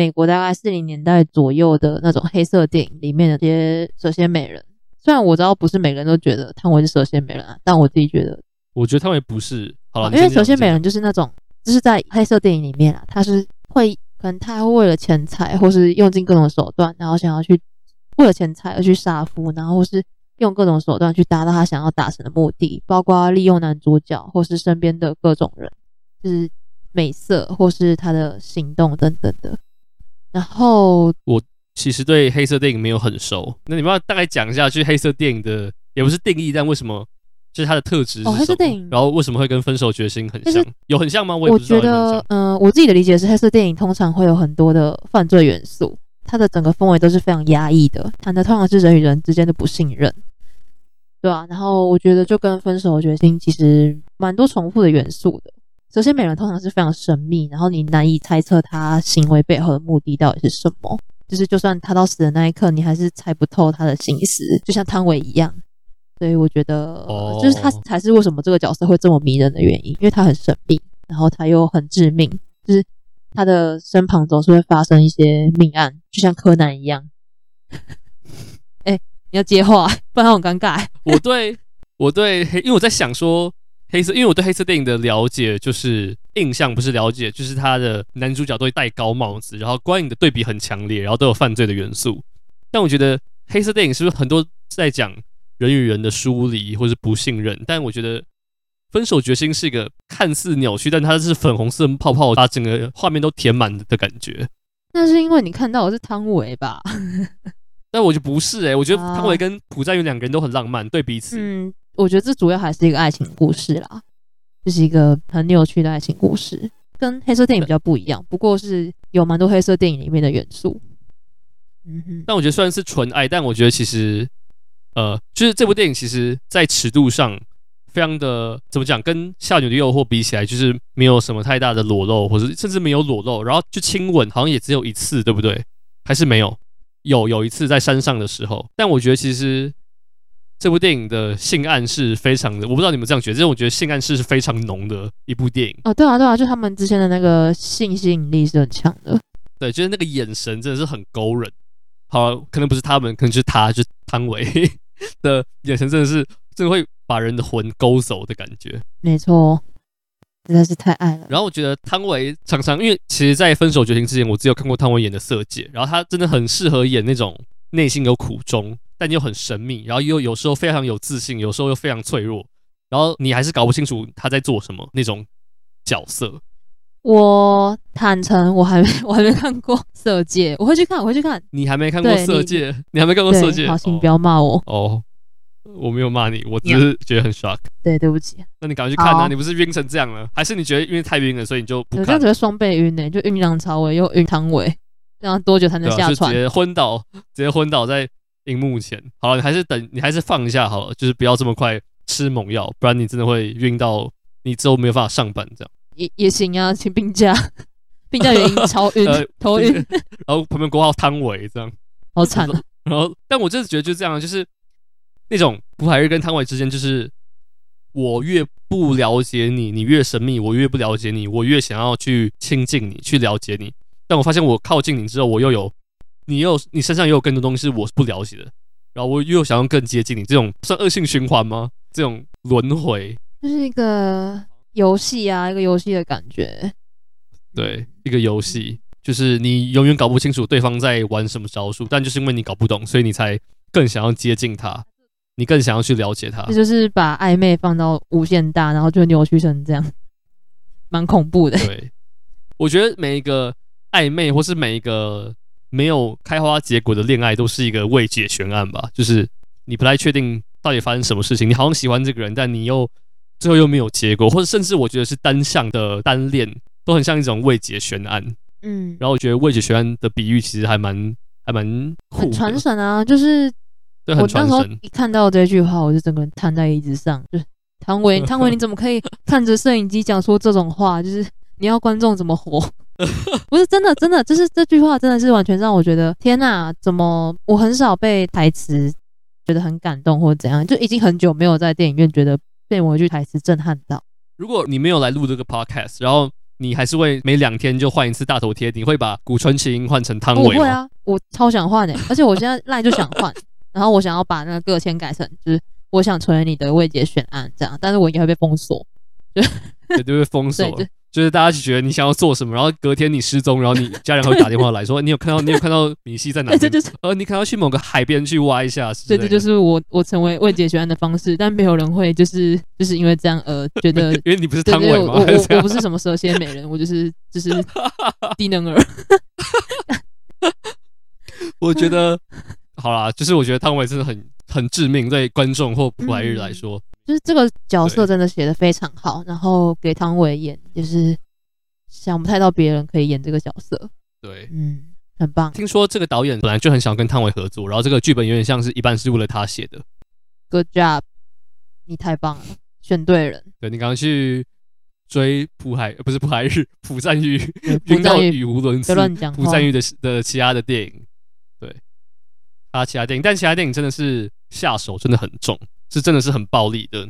美国大概四零年代左右的那种黑色电影里面的这些蛇蝎美人。虽然我知道不是每个人都觉得汤唯是蛇蝎美人啊，但我自己觉得，我觉得汤唯不是。因为蛇蝎美人就是那种，就是在黑色电影里面啊，他是会可能他会为了钱财，或是用尽各种手段，然后想要去为了钱财而去杀夫，然后或是。用各种手段去达到他想要达成的目的，包括利用男主角或是身边的各种人，就是美色或是他的行动等等的。然后我其实对黑色电影没有很熟，那你们要大概讲一下，就是黑色电影的也不是定义，但为什么就是它的特质？哦，黑色电影，然后为什么会跟分手决心很像？有很像吗？我也我觉得，嗯、呃，我自己的理解是，黑色电影通常会有很多的犯罪元素，它的整个氛围都是非常压抑的，谈的通常是人与人之间的不信任。对啊，然后我觉得就跟分手的决心其实蛮多重复的元素的。蛇蝎美人通常是非常神秘，然后你难以猜测他行为背后的目的到底是什么。就是就算他到死的那一刻，你还是猜不透他的心思，就像汤唯一样。所以我觉得，就是他才是为什么这个角色会这么迷人的原因，因为他很神秘，然后他又很致命，就是他的身旁总是会发生一些命案，就像柯南一样。(laughs) 哎你要接话，不然很尴尬。我对我对，因为我在想说黑色，因为我对黑色电影的了解就是印象，不是了解，就是他的男主角都会戴高帽子，然后观影的对比很强烈，然后都有犯罪的元素。但我觉得黑色电影是不是很多在讲人与人的疏离或是不信任？但我觉得分手决心是一个看似扭曲，但它是粉红色泡泡，把整个画面都填满的感觉。那是因为你看到的是汤唯吧？(laughs) 但我觉得不是诶、欸，我觉得汤唯跟朴赞郁两个人都很浪漫，对彼此。嗯，我觉得这主要还是一个爱情故事啦，就是一个很扭曲的爱情故事，跟黑色电影比较不一样。不过是有蛮多黑色电影里面的元素。嗯哼。但我觉得虽然是纯爱，但我觉得其实，呃，就是这部电影其实在尺度上非常的怎么讲，跟《夏女的诱惑》比起来，就是没有什么太大的裸露，或者甚至没有裸露。然后就亲吻，好像也只有一次，对不对？还是没有？有有一次在山上的时候，但我觉得其实这部电影的性暗示非常的，我不知道你们这样觉得，但是我觉得性暗示是非常浓的一部电影。哦，对啊，对啊，就他们之间的那个性吸引力是很强的。对，就是那个眼神真的是很勾人。好，可能不是他们，可能就是他，就是汤唯的眼神，真的是真的会把人的魂勾走的感觉。没错。实在是太爱了。然后我觉得汤唯常常，因为其实，在分手决心之前，我只有看过汤唯演的《色戒》，然后她真的很适合演那种内心有苦衷，但又很神秘，然后又有时候非常有自信，有时候又非常脆弱，然后你还是搞不清楚他在做什么那种角色。我坦诚，我还没我还没看过《色戒》，我会去看，我会去看。你还没看过《色戒》？你，你还没看过《色戒》？好，请不要骂我。哦。Oh. 我没有骂你，我只是觉得很 shock。对，对不起。那你赶快去看啊！你不是晕成这样了，还是你觉得因为太晕了，所以你就不看？这样子会双倍晕呢，就晕梁朝伟又晕汤唯，这样多久才能下船？直接昏倒，直接昏倒在荧幕前。好了，你还是等，你还是放一下好了，就是不要这么快吃猛药，不然你真的会晕到你之后没有办法上班这样。也也行啊，请病假，病假原因超晕，呃、头晕，然后旁边挂号汤唯这样，好惨啊。(laughs) 然后，但我真的觉得就这样，就是那种朴海日跟汤唯之间，就是我越不了解你，你越神秘；我越不了解你，我越想要去亲近你，去了解你。但我发现我靠近你之后，我又有你又你身上也有更多东西是我是不了解的，然后我又想要更接近你，这种算恶性循环吗？这种轮回就是一个游戏啊，一个游戏的感觉。对，一个游戏。就是你永远搞不清楚对方在玩什么招数，但就是因为你搞不懂，所以你才更想要接近他，你更想要去了解他。这就是把暧昧放到无限大，然后就扭曲成这样，蛮恐怖的。对，我觉得每一个暧昧或是每一个没有开花结果的恋爱，都是一个未解悬案吧。就是你不太确定到底发生什么事情，你好像喜欢这个人，但你又最后又没有结果，或者甚至我觉得是单向的单恋，都很像一种未解悬案。嗯，然后我觉得未解悬案的比喻其实还蛮还蛮很传神啊，就是对，很传神。我那时候一看到这句话，我就整个人瘫在椅子上。就是汤唯，汤唯，你怎么可以看着摄影机讲出这种话？就是你要观众怎么活？(laughs) 不是真的，真的，就是这句话真的是完全让我觉得天哪，怎么我很少被台词觉得很感动或者怎样，就已经很久没有在电影院觉得被某一句台词震撼到。如果你没有来录这个 podcast，然后。你还是会每两天就换一次大头贴？你会把古川琴音换成汤唯吗？我会啊，我超想换诶、欸，而且我现在赖就想换，(laughs) 然后我想要把那个个签改成就是我想成为你的未解选案这样，但是我应该会被封锁，就绝对会封锁。(laughs) 就是大家就觉得你想要做什么，然后隔天你失踪，然后你家人会打电话来说，(laughs) 你有看到你有看到米西在哪里？这就是呃，你可能要去某个海边去挖一下。对，这就是我我成为未解悬案的方式，但没有人会就是就是因为这样而觉得，(laughs) 因为你不是汤唯吗？我我，我不是什么蛇蝎美人，我就是就是低能儿。(laughs) 我觉得好啦，就是我觉得汤唯真的很很致命，对观众或朴海日来说。嗯就是这个角色真的写的非常好，然后给汤唯演，就是想不太到别人可以演这个角色。对，嗯，很棒。听说这个导演本来就很想跟汤唯合作，然后这个剧本有点像是一半是为了他写的。Good job，你太棒了，选对人。对，你刚刚去追朴海，不是朴海日，(laughs) 朴赞郁，晕到语无伦次。朴赞郁的的其他的电影，对，他其他电影，但其他电影真的是下手真的很重。是真的是很暴力的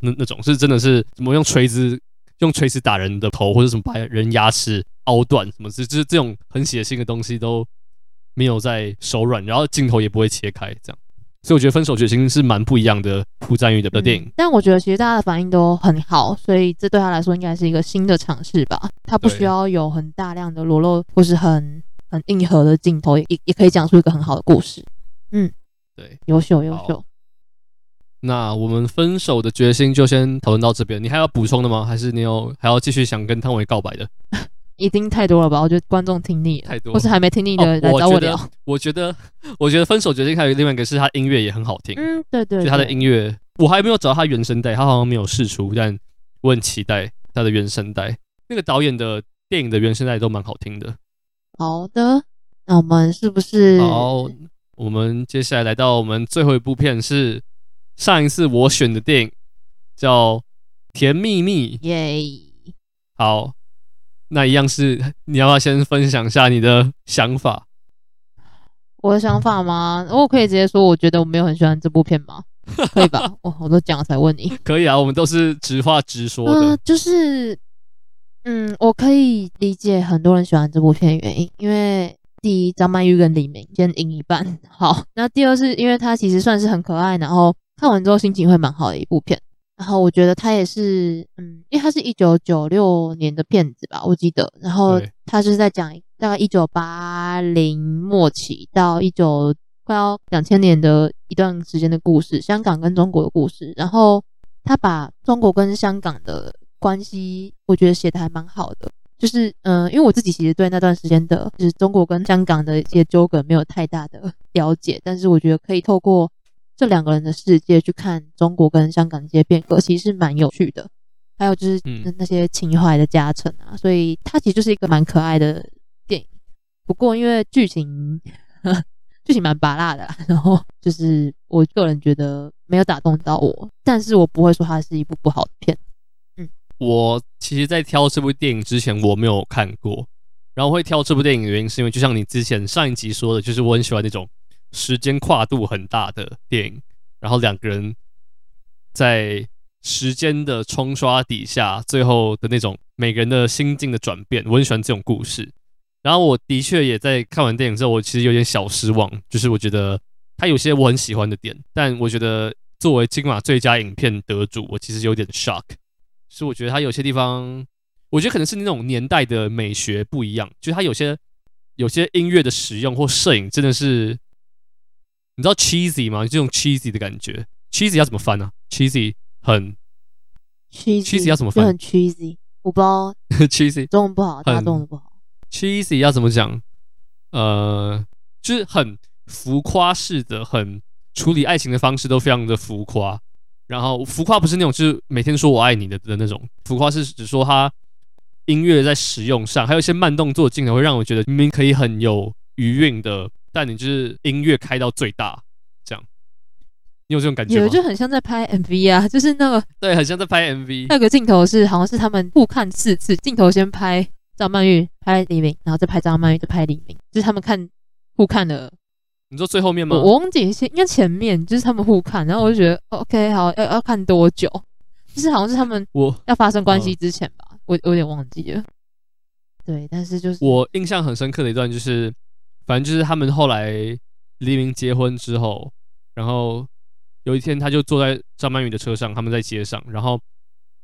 那那种，是真的是怎么用锤子用锤子打人的头，或者什么把人牙齿凹断，什么这就是这种很血腥的东西都没有在手软，然后镜头也不会切开这样，所以我觉得《分手决心》是蛮不一样的朴赞宇的的电影。嗯，但我觉得其实大家的反应都很好，所以这对他来说应该是一个新的尝试吧。他不需要有很大量的裸露或是很很硬核的镜头，也也可以讲出一个很好的故事。嗯，对，优秀优秀。那我们分手的决心就先讨论到这边，你还要补充的吗？还是你有还要继续想跟汤唯告白的？(laughs) 已经太多了吧？我觉得观众听腻了，太多，或是还没听腻的来找我聊。哦，我觉得，我觉得分手决心还有另外一个是他音乐也很好听。嗯，对对，对，就他的音乐，我还没有找到他原声带，他好像没有试出，但我很期待他的原声带。那个导演的电影的原声带都蛮好听的。好的，那我们是不是？好，我们接下来来到我们最后一部片是。上一次我选的电影叫《甜蜜蜜》，耶！好，那一样是你要不要先分享一下你的想法？我的想法吗？我可以直接说，我觉得我没有很喜欢这部片吗？(laughs) 可以吧？我我都讲了才问你。可以啊，我们都是直话直说的。呃，就是，嗯，我可以理解很多人喜欢这部片的原因，因为。第一，张曼玉跟李明先赢一半。(laughs) 好，那第二是因为它其实算是很可爱，然后看完之后心情会蛮好的一部片。然后我觉得它也是，嗯，因为它是一九九六年的片子吧，我记得。然后它就是在讲大概一九八零末期到一九快要两千年的一段时间的故事，香港跟中国的故事。然后他把中国跟香港的关系，我觉得写的还蛮好的。就是嗯、呃，因为我自己其实对那段时间的，就是中国跟香港的一些纠葛没有太大的了解，但是我觉得可以透过这两个人的世界去看中国跟香港的一些变革，其实是蛮有趣的。还有就是那些情怀的加成啊，所以它其实就是一个蛮可爱的电影。不过因为剧情剧情蛮拔辣的啦，然后就是我个人觉得没有打动到我，但是我不会说它是一部不好的片。我其实，在挑这部电影之前，我没有看过。然后会挑这部电影的原因，是因为就像你之前上一集说的，就是我很喜欢那种时间跨度很大的电影，然后两个人在时间的冲刷底下，最后的那种每个人的心境的转变，我很喜欢这种故事。然后我的确也在看完电影之后，我其实有点小失望，就是我觉得它有些我很喜欢的点，但我觉得作为金马最佳影片得主，我其实有点 shock。是我觉得它有些地方，我觉得可能是那种年代的美学不一样，就是他有些有些音乐的使用或摄影真的是，你知道 cheesy 吗？这种 cheesy 的感觉，cheesy 要怎么翻呢、啊、？cheesy 很 cheesy 要怎么翻？很 cheesy，我不知道 (laughs) cheesy 中文不好，大家中文不好。cheesy 要怎么讲？呃，就是很浮夸式的，很处理爱情的方式都非常的浮夸。然后浮夸不是那种就是每天说我爱你的的那种浮夸，是指说他音乐在使用上，还有一些慢动作镜头会让我觉得明明可以很有余韵的，但你就是音乐开到最大，这样，你有这种感觉吗？有，就很像在拍 MV 啊，就是那个对，很像在拍 MV。那个镜头是好像是他们互看四次，镜头先拍张曼玉，拍黎明，然后再拍张曼玉，再拍黎明，就是他们看互看的。你说最后面吗？我，我忘记应该前面就是他们互看，然后我就觉得 OK 好，要要看多久？(laughs) 就是好像是他们我要发生关系之前吧，我我有点忘记了。对，但是就是我印象很深刻的一段，就是反正就是他们后来黎明结婚之后，然后有一天他就坐在张曼玉的车上，他们在街上，然后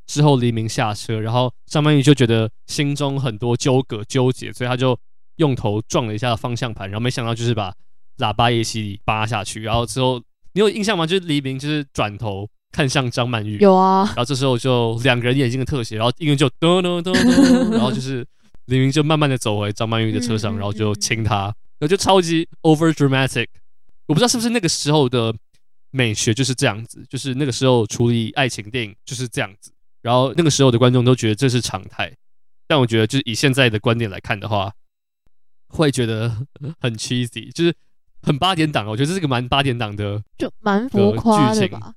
之后黎明下车，然后张曼玉就觉得心中很多纠葛纠结，所以他就用头撞了一下方向盘，然后没想到就是把。喇叭一起扒下去，然后之后你有印象吗？就是黎明就是转头看向张曼玉，有啊。然后这时候就两个人眼睛的特写，然后音乐就咚咚咚咚，(laughs) 然后就是黎明就慢慢的走回张曼玉的车上，然后就亲她，然后就超级 over dramatic。我不知道是不是那个时候的美学就是这样子，就是那个时候处理爱情电影就是这样子，然后那个时候的观众都觉得这是常态。但我觉得就是以现在的观点来看的话，会觉得很 cheesy，就是。很八点档，我觉得这是个蛮八点档的，就蛮浮夸的吧？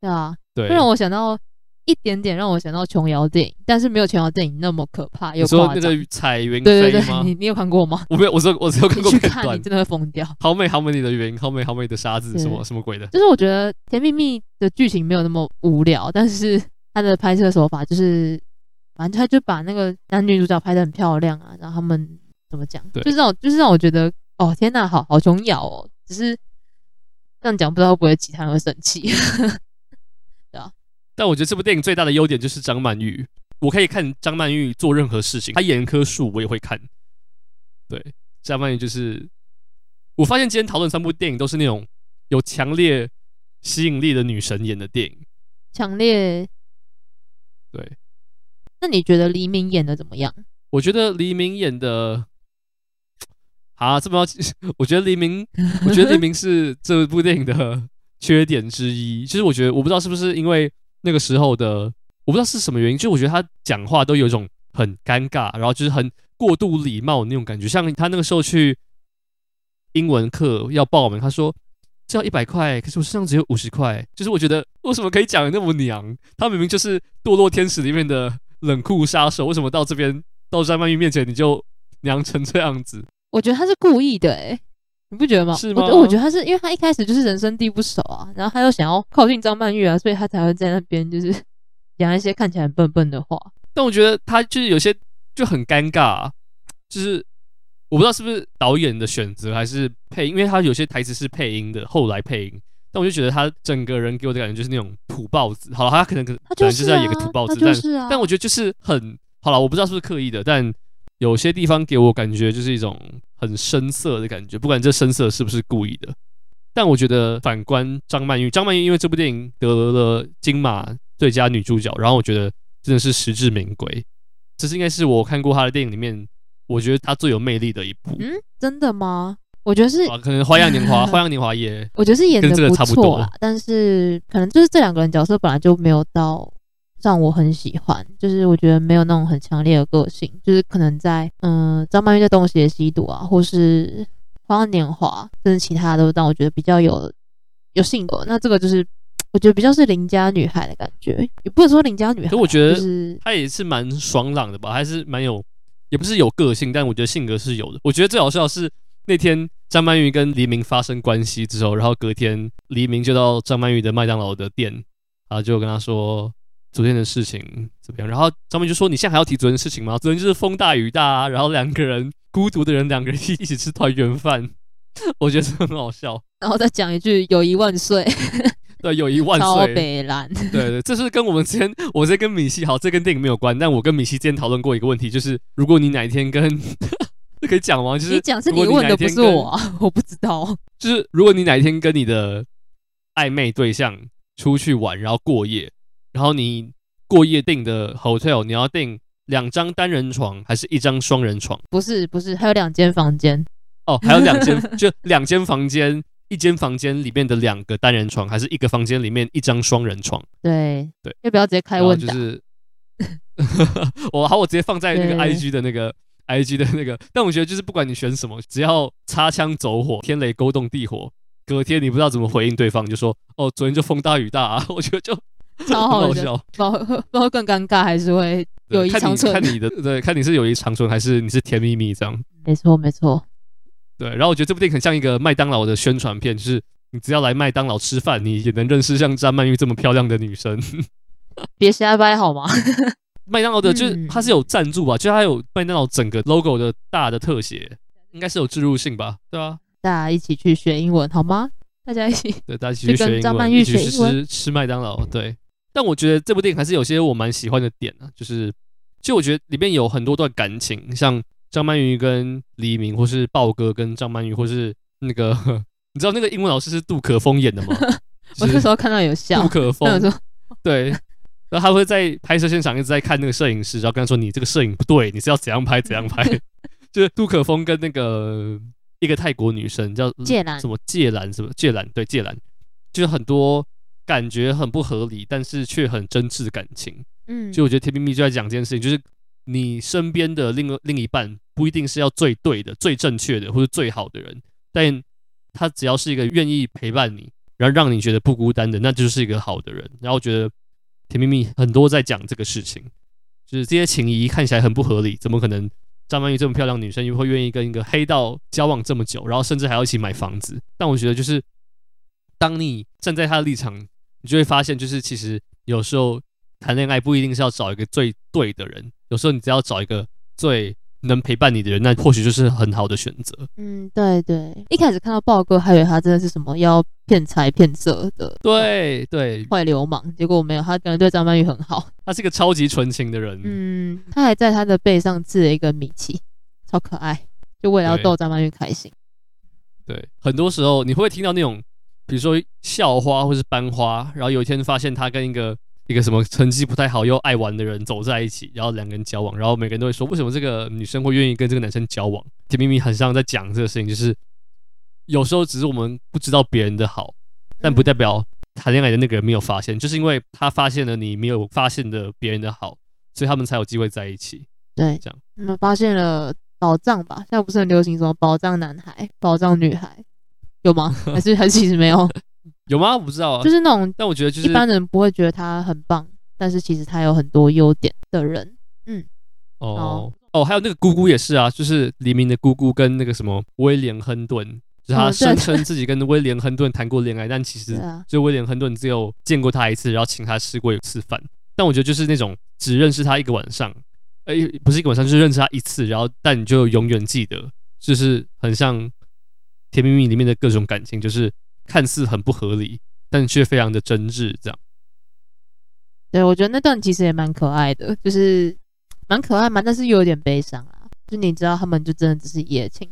对啊，对，让我想到一点点，让我想到琼瑶电影，但是没有琼瑶电影那么可怕。有说那个彩云飞吗？对对对，你你有看过吗？我没有，我说我只有看过片段，你真的会疯掉。好美好美你的云，好美好美的沙子，什么什么鬼的？就是我觉得《甜蜜蜜》的剧情没有那么无聊，但是它的拍摄手法就是，反正他就把那个男女主角拍得很漂亮啊，然后他们怎么讲？对，就是让我就是让我觉得。哦天呐，好好重要哦，只是这样讲，不知道会不会其他人会生气，(laughs) 对啊。但我觉得这部电影最大的优点就是张曼玉，我可以看张曼玉做任何事情，她演一棵树我也会看。对，张曼玉就是，我发现今天讨论三部电影都是那种有强烈吸引力的女神演的电影，强烈。对，那你觉得黎明演的怎么样？我觉得黎明演的。啊，这么 (laughs) 我觉得黎明，我觉得黎明是这部电影的缺点之一。其实我觉得，我不知道是不是因为那个时候的，我不知道是什么原因，就我觉得他讲话都有一种很尴尬，然后就是很过度礼貌的那种感觉。像他那个时候去英文课要报名，他说这要一百块，可是我身上只有五十块。就是我觉得为什么可以讲得那么娘？他明明就是堕落天使里面的冷酷杀手，为什么到这边到张曼玉面前你就娘成这样子？我觉得他是故意的，哎，你不觉得吗？是吗？我，我觉得他是因为他一开始就是人生地不熟啊，然后他又想要靠近张曼玉啊，所以他才会在那边就是 (laughs) 讲一些看起来很笨笨的话。但我觉得他就是有些就很尴尬啊，就是我不知道是不是导演的选择还是配音，因为他有些台词是配音的，后来配音。但我就觉得他整个人给我的感觉就是那种土豹子。好了，他可能可能就是要演个土豹子，但但我觉得就是很好了，我不知道是不是刻意的，但。有些地方给我感觉就是一种很深色的感觉，不管这深色是不是故意的。但我觉得反观张曼玉，张曼玉因为这部电影得了金马最佳女主角，然后我觉得真的是实至名归。这是应该是我看过她的电影里面，我觉得她最有魅力的一部。嗯，真的吗？我觉得是，啊可能《花样年华》《花样年华》也，我觉得是演的不错啦。但是可能就是这两个人角色本来就没有到。让我很喜欢，就是我觉得没有那种很强烈的个性，就是可能在嗯张曼玉在《东邪西毒》啊，或是《花样年华》，甚至其他的都让我觉得比较有有性格。那这个就是我觉得比较是邻家女孩的感觉，也不能说邻家女孩，可我觉得就是她也是蛮爽朗的吧，还是蛮有，也不是有个性，但我觉得性格是有的。我觉得最好笑的是那天张曼玉跟黎明发生关系之后，然后隔天黎明就到张曼玉的麦当劳的店，然后就跟她说昨天的事情怎么样，然后张明就说：“你现在还要提昨天的事情吗？昨天就是风大雨大啊，然后两个人孤独的人两个人一一起吃团圆饭。(laughs) ”我觉得很好笑，然后再讲一句“友谊万岁”，(laughs) 对，友谊万岁。超北烂，对对，这是跟我们之前，我在跟米西，好，这跟电影没有关，但我跟米西之前讨论过一个问题，就是如果你哪一天跟，这 (laughs) 可以讲吗？就是你讲是你问的，不是我啊，我不知道。就是如果你哪一天跟你的暧昧对象出去玩，然后过夜，然后你过夜订的 hotel，你要订两张单人床还是一张双人床？不是不是，还有两间房间。哦，还有两间，(laughs) 就两间房间，一间房间里面的两个单人床，还是一个房间里面一张双人床？对对，要不要直接开问？就是 (laughs) 我好，我直接放在那个 IG 的那个 IG 的那个。但我觉得就是不管你选什么，只要擦枪走火，天雷勾动地火，隔天你不知道怎么回应对方，就说哦，昨天就风大雨大啊，(laughs) 我觉得就超好笑，不不知道更尴尬还是会友谊长存？看你的对，看你是友谊长存还是你是甜蜜蜜这样？没错没错。对，然后我觉得这部电影很像一个麦当劳的宣传片，就是你只要来麦当劳吃饭，你也能认识像张曼玉这么漂亮的女生。(laughs) 别瞎掰好吗？(laughs) 麦当劳的就是它是有赞助吧，嗯、就它有麦当劳整个 logo 的大的特写，应该是有置入性吧？对啊，大家一起去学英文好吗？大家一起对，大家一起去学英文，张曼玉学英文，吃吃麦当劳。对，但我觉得这部电影还是有些我蛮喜欢的点啊，就是就我觉得里面有很多段感情，像。张曼玉跟黎明，或是豹哥跟张曼玉，或是那个，(laughs) 你知道那个英文老师是杜可风演的吗？(laughs) 我那时候看到有笑。杜可风，(laughs) 对，然后他会在拍摄现场一直在看那个摄影师，然后跟他说：“你这个摄影不对，你是要怎样拍怎样拍。”就是杜可风跟那个一个泰国女生叫芥兰，什么芥兰，什么芥兰，对，芥兰，就是很多感觉很不合理，但是却很真挚的感情。嗯，就我觉得甜蜜蜜就在讲这件事情，就是。你身边的另另一半不一定是要最对的、最正确的或者最好的人，但他只要是一个愿意陪伴你，然后让你觉得不孤单的，那就是一个好的人。然后我觉得甜蜜蜜很多在讲这个事情，就是这些情谊看起来很不合理，怎么可能张曼玉这么漂亮女生又会愿意跟一个黑道交往这么久，然后甚至还要一起买房子？但我觉得就是当你站在他的立场，你就会发现，就是其实有时候谈恋爱不一定是要找一个最对的人。有时候你只要找一个最能陪伴你的人，那或许就是很好的选择。嗯，对对。一开始看到豹哥，还以为他真的是什么要骗财骗色的，对对，坏流氓。结果没有，他可能对张曼玉很好。他是个超级纯情的人。嗯，他还在他的背上刺了一个米奇，超可爱，就为了要逗张曼玉开心。对，对，很多时候你会不会听到那种，比如说校花或是班花，然后有一天发现他跟一个。一个什么成绩不太好又爱玩的人走在一起，然后两个人交往，然后每个人都会说，为什么这个女生会愿意跟这个男生交往？甜蜜蜜很像在讲这个事情，就是有时候只是我们不知道别人的好，但不代表谈恋爱的那个人没有发现，就是因为他发现了你没有发现的别人的好，所以他们才有机会在一起。对，这样。你们发现了宝藏吧？现在不是很流行什么宝藏男孩、宝藏女孩，有吗？(laughs) 还是还是其实没有？有吗？我不知道啊，就是那种，但我觉得就是一般人不会觉得他很棒，但是其实他有很多优点的人。嗯，哦哦，还有那个姑姑也是啊，就是黎明的姑姑跟那个什么威廉亨顿，就是他声称自己跟威廉亨顿谈过恋爱，但其实就威廉亨顿只有见过他一次，然后请他吃过一次饭。但我觉得就是那种只认识他一个晚上，哎，不是一个晚上，就是认识他一次，然后但你就永远记得，就是很像《甜蜜蜜》里面的各种感情，就是。看似很不合理，但却非常的真挚，这样。对，我觉得那段其实也蛮可爱的，就是蛮可爱嘛，但是又有点悲伤啊。就你知道，他们就真的只是一夜情，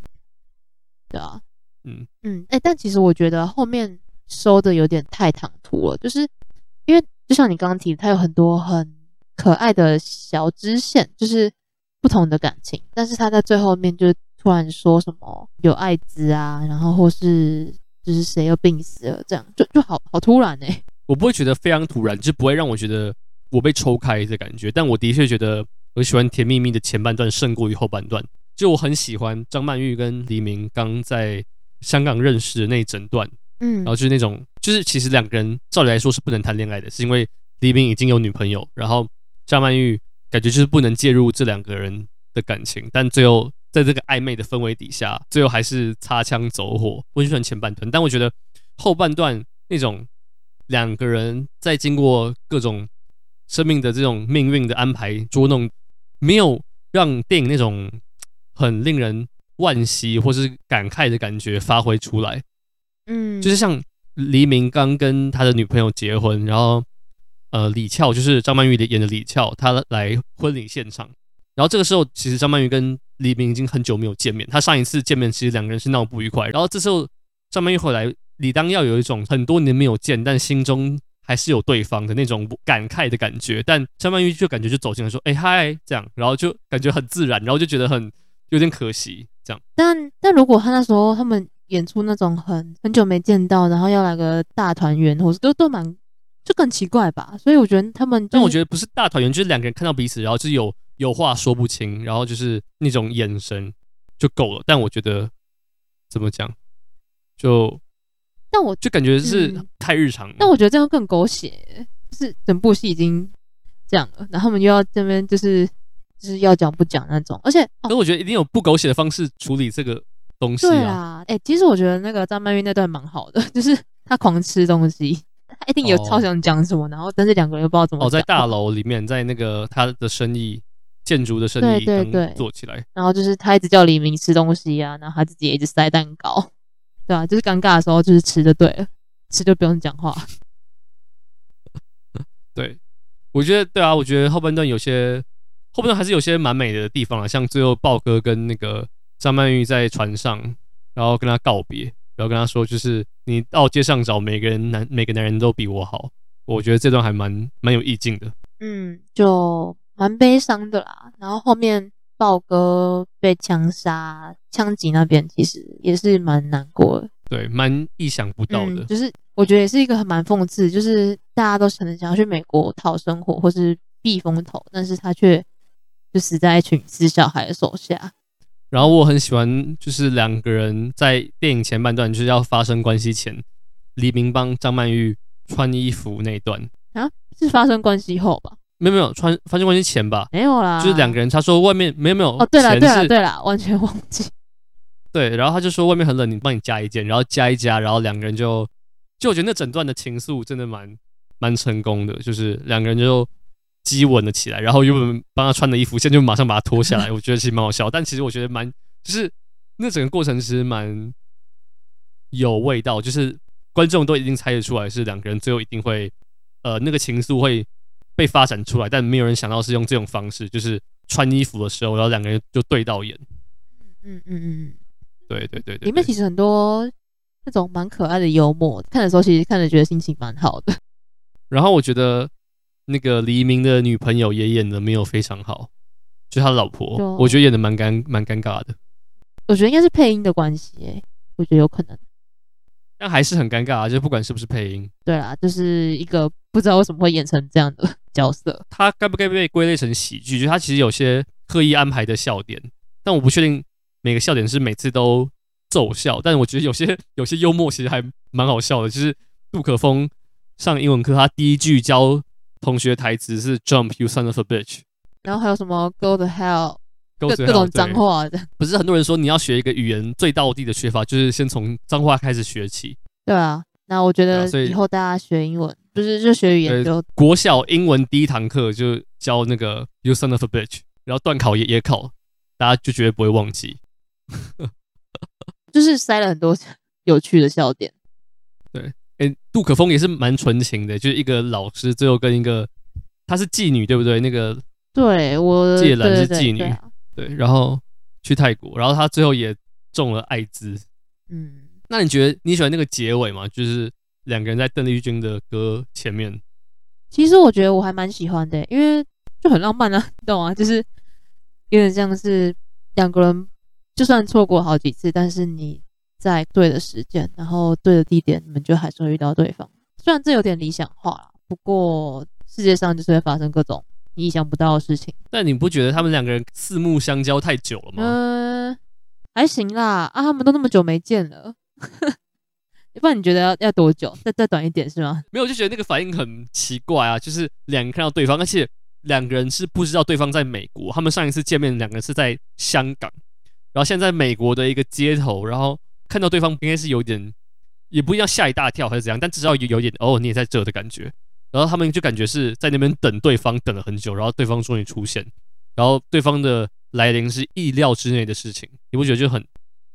对啊，嗯嗯，哎、欸，但其实我觉得后面收的有点太唐突了，就是因为就像你刚刚提的，他有很多很可爱的小支线，就是不同的感情，但是他在最后面就突然说什么有艾滋啊，然后或是。就是谁又病死了，这样就就好好突然呢、欸。我不会觉得非常突然，就不会让我觉得我被抽开的感觉。但我的确觉得我喜欢《甜蜜蜜》的前半段胜过于后半段。就我很喜欢张曼玉跟黎明刚在香港认识的那一整段，嗯，然后就是那种，就是其实两个人照理来说是不能谈恋爱的，是因为黎明已经有女朋友，然后张曼玉感觉就是不能介入这两个人的感情，但最后在这个暧昧的氛围底下，最后还是擦枪走火。我很喜欢前半段，但我觉得后半段那种两个人在经过各种生命的这种命运的安排捉弄，没有让电影那种很令人惋惜或是感慨的感觉发挥出来。嗯，就是像黎明刚跟他的女朋友结婚，然后呃李翘就是张曼玉演的李翘，她来婚礼现场，然后这个时候其实张曼玉跟黎明已经很久没有见面，他上一次见面其实两个人是闹不愉快，然后这时候张曼玉回来，理当要有一种很多年没有见，但心中还是有对方的那种感慨的感觉，但张曼玉就感觉就走进来说，哎嗨这样，然后就感觉很自然，然后就觉得很有点可惜这样，但但如果他那时候他们。演出那种很很久没见到，然后要来个大团圆，或是都都蛮就更奇怪吧。所以我觉得他们、就是，但我觉得不是大团圆，就是两个人看到彼此，然后就是有有话说不清，然后就是那种眼神就够了。但我觉得怎么讲，就但我就感觉是太日常。但我觉得这样更狗血，就是整部戏已经这样了，然后他们又要这边就是就是要讲不讲那种，而且，可是我觉得一定有不狗血的方式处理这个。东西啊，对啊，哎、欸，其实我觉得那个张曼玉那段蛮好的，(laughs) 就是她狂吃东西，他一定有超想讲什么，哦、然后但是两个人又不知道怎么讲。哦，在大楼里面，在那个他的生意建筑的生意对对对做起来，然后就是他一直叫黎明吃东西啊，然后他自己也一直塞蛋糕，对啊，就是尴尬的时候就是吃就对了，吃就不用讲话。(laughs) 对，我觉得对啊，我觉得后半段有些后半段还是有些蛮美的地方啊，像最后豹哥跟那个。张曼玉在船上，然后跟他告别，然后跟他说，就是你到街上找每个人男，每个男人都比我好。我觉得这段还蛮蛮有意境的，嗯，就蛮悲伤的啦。然后后面豹哥被枪杀，枪击那边其实也是蛮难过的，对，蛮意想不到的。嗯，就是我觉得也是一个很蛮讽刺，就是大家都可能想要去美国讨生活或是避风头，但是他却就死在一群死小孩的手下。然后我很喜欢，就是两个人在电影前半段就是要发生关系前，黎明帮张曼玉穿衣服那段啊，是发生关系后吧？没有没有，穿发生关系前吧？没有啦，就是两个人，他说外面没有没有哦，对了对了对了，完全忘记。对，然后他就说外面很冷，你帮你加一件，然后加一加，然后两个人就就我觉得那整段的情愫真的蛮蛮成功的，就是两个人就。激吻了起来，然后原本帮他穿的衣服，现在就马上把它脱下来。(laughs) 我觉得其实蛮好笑，但其实我觉得蛮，就是那整个过程其实蛮有味道，就是观众都已经猜得出来是两个人最后一定会，呃，那个情愫会被发展出来，但没有人想到是用这种方式，就是穿衣服的时候，然后两个人就对到眼。嗯嗯嗯嗯，对对对对，里面其实很多那种蛮可爱的幽默，看的时候其实看着觉得心情蛮好的。然后我觉得。那个黎明的女朋友也演的没有非常好，就他老婆，我觉得演的蛮尴蛮尴尬的。我觉得应该是配音的关系，哎，我觉得有可能，但还是很尴尬啊！就不管是不是配音，对啊，就是一个不知道为什么会演成这样的 (laughs) 角色。他该不该被归类成喜剧？就他其实有些刻意安排的笑点，但我不确定每个笑点是每次都奏效。但我觉得有些 (laughs) 有些幽默其实还蛮好笑的，就是杜可风上英文课，他第一句教。同学台词是 “Jump, you son of a bitch”，然后还有什么 “Go to hell”，各各种脏话的。(laughs) 不是很多人说你要学一个语言最到地的学法，就是先从脏话开始学起。对啊，那我觉得以后大家学英文，不是就学语言就国小英文第一堂课就教那个 “you son of a bitch”，然后段考也也考，大家就绝对不会忘记。(laughs) 就是塞了很多有趣的笑点。对。哎、欸，杜可风也是蛮纯情的，就是一个老师，最后跟一个她是妓女，对不对？那个对我芥兰是妓女，对，对，对，对，然后去泰国，然后他最后也中了艾滋。嗯，那你觉得你喜欢那个结尾吗？就是两个人在邓丽君的歌前面。其实我觉得我还蛮喜欢的，因为就很浪漫啊，(laughs) 你懂吗？就是有点像是两个人就算错过好几次，但是你。在对的时间，然后对的地点，你们就还是会遇到对方。虽然这有点理想化了，不过世界上就是会发生各种你意想不到的事情。但你不觉得他们两个人四目相交太久了吗？嗯、呃，还行啦。啊，他们都那么久没见了，(laughs) 不然你觉得要要多久？再再短一点是吗？没有，我就觉得那个反应很奇怪啊，就是两个人看到对方，而且两个人是不知道对方在美国，他们上一次见面两个人是在香港，然后现在在美国的一个街头，然后看到对方应该是有点，也不一定要吓一大跳还是怎样，但至少有有点哦，你也在这的感觉，然后他们就感觉是在那边等对方等了很久，然后对方终于出现，然后对方的来临是意料之内的事情，你不觉得就很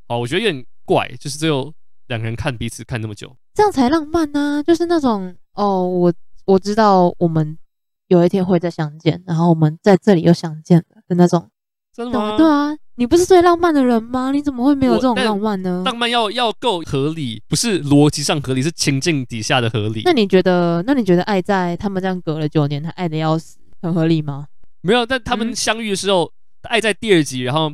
好？我觉得有点怪，就是最后。两个人看彼此看那么久，这样才浪漫呢、就是那种哦，我我知道我们有一天会再相见，然后我们在这里又相见了的那种。真的吗？对啊，你不是最浪漫的人吗？你怎么会没有这种浪漫呢？浪漫要要够合理，不是逻辑上合理，是情境底下的合理。那你觉得？那你觉得爱在他们这样隔了九年，他爱的要死，很合理吗？没有，但他们相遇的时候，嗯、爱在第二集，然后。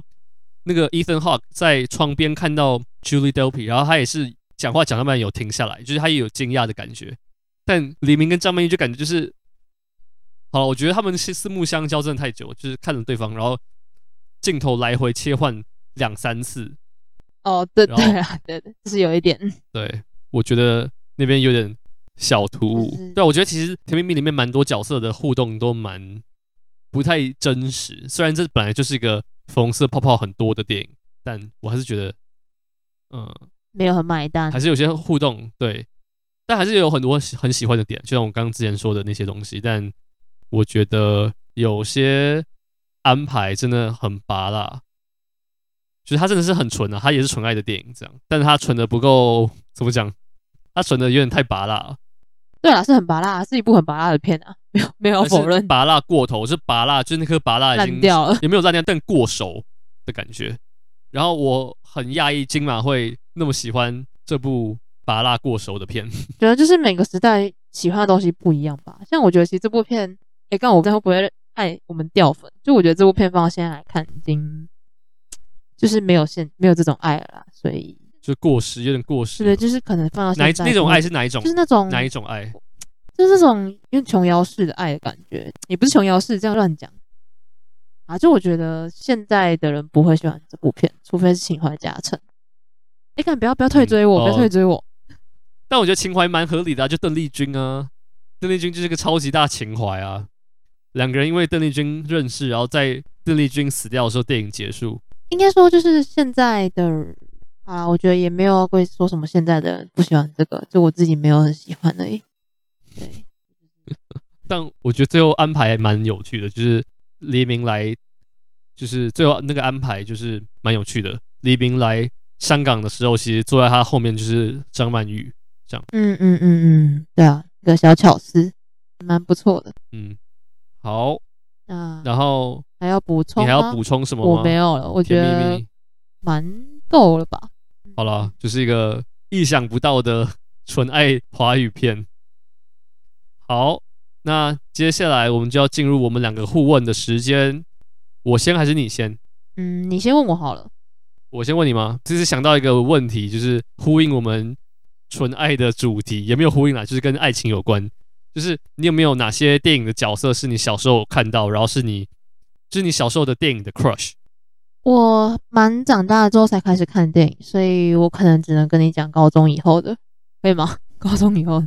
那个 Ethan Hawke 在窗边看到 Julie Delpy，然后他也是讲话讲到慢有停下来，就是他也有惊讶的感觉。但黎明跟张曼玉就感觉就是，好了，我觉得他们是四目相交真的太久，就是看着对方，然后镜头来回切换两三次。哦，对对啊，(laughs) 对对，就是有一点。(laughs) 对，我觉得那边有点小突兀。就是、对，我觉得其实《甜蜜蜜》里面蛮多角色的互动都蛮不太真实，虽然这本来就是一个。粉红色泡泡很多的电影，但我还是觉得，嗯，没有很买单，还是有些互动，对，但还是有很多很喜欢的点，就像我刚刚之前说的那些东西。但我觉得有些安排真的很拔辣，就是他真的是很纯啊，他也是纯爱的电影这样，但是他纯的不够，怎么讲？他纯的有点太拔辣了。对啊，是很拔辣，是一部很拔辣的片啊，(laughs) 没有没有否认。拔辣过头是拔辣，就是那颗拔辣已经烂掉了，也没有烂掉，但过熟的感觉。然后我很讶异金马会那么喜欢这部拔辣过熟的片。觉得就是每个时代喜欢的东西不一样吧。像我觉得其实这部片，哎，刚我刚会不会爱我们掉粉？就我觉得这部片放到现在来看，已经就是没有现没有这种爱了啦，所以。就过时，有点过时。对，就是可能放到哪那种爱是哪一种？就是那种哪一种爱？就是那种用琼瑶式的爱的感觉，也不是琼瑶式，这样乱讲啊！就我觉得现在的人不会喜欢这部片，除非是情怀加成。你看，不要不要退追我，嗯哦、不要退追我。但我觉得情怀蛮合理的、啊，就邓丽君啊，邓丽君就是个超级大情怀啊。两个人因为邓丽君认识，然后在邓丽君死掉的时候，电影结束。应该说，就是现在的。啊，我觉得也没有会说什么现在的人不喜欢这个，就我自己没有很喜欢而已。对，(laughs) 但我觉得最后安排还蛮有趣的，就是黎明来，就是最后那个安排就是蛮有趣的。黎明来香港的时候，其实坐在他后面就是张曼玉，这样。嗯嗯嗯嗯，对啊，一个小巧思，蛮不错的。嗯，好。那然后还要补充？你还要补充什么吗？我没有了，我觉得蛮够了吧。好了，就是一个意想不到的纯爱华语片。好，那接下来我们就要进入我们两个互问的时间。我先还是你先？嗯，你先问我好了。我先问你吗？就是想到一个问题，就是呼应我们纯爱的主题，也没有呼应啦，就是跟爱情有关。就是你有没有哪些电影的角色是你小时候看到，然后是你，就是你小时候的电影的 crush？我蛮长大了之后才开始看电影，所以我可能只能跟你讲高中以后的，可以吗？(laughs) 高中以后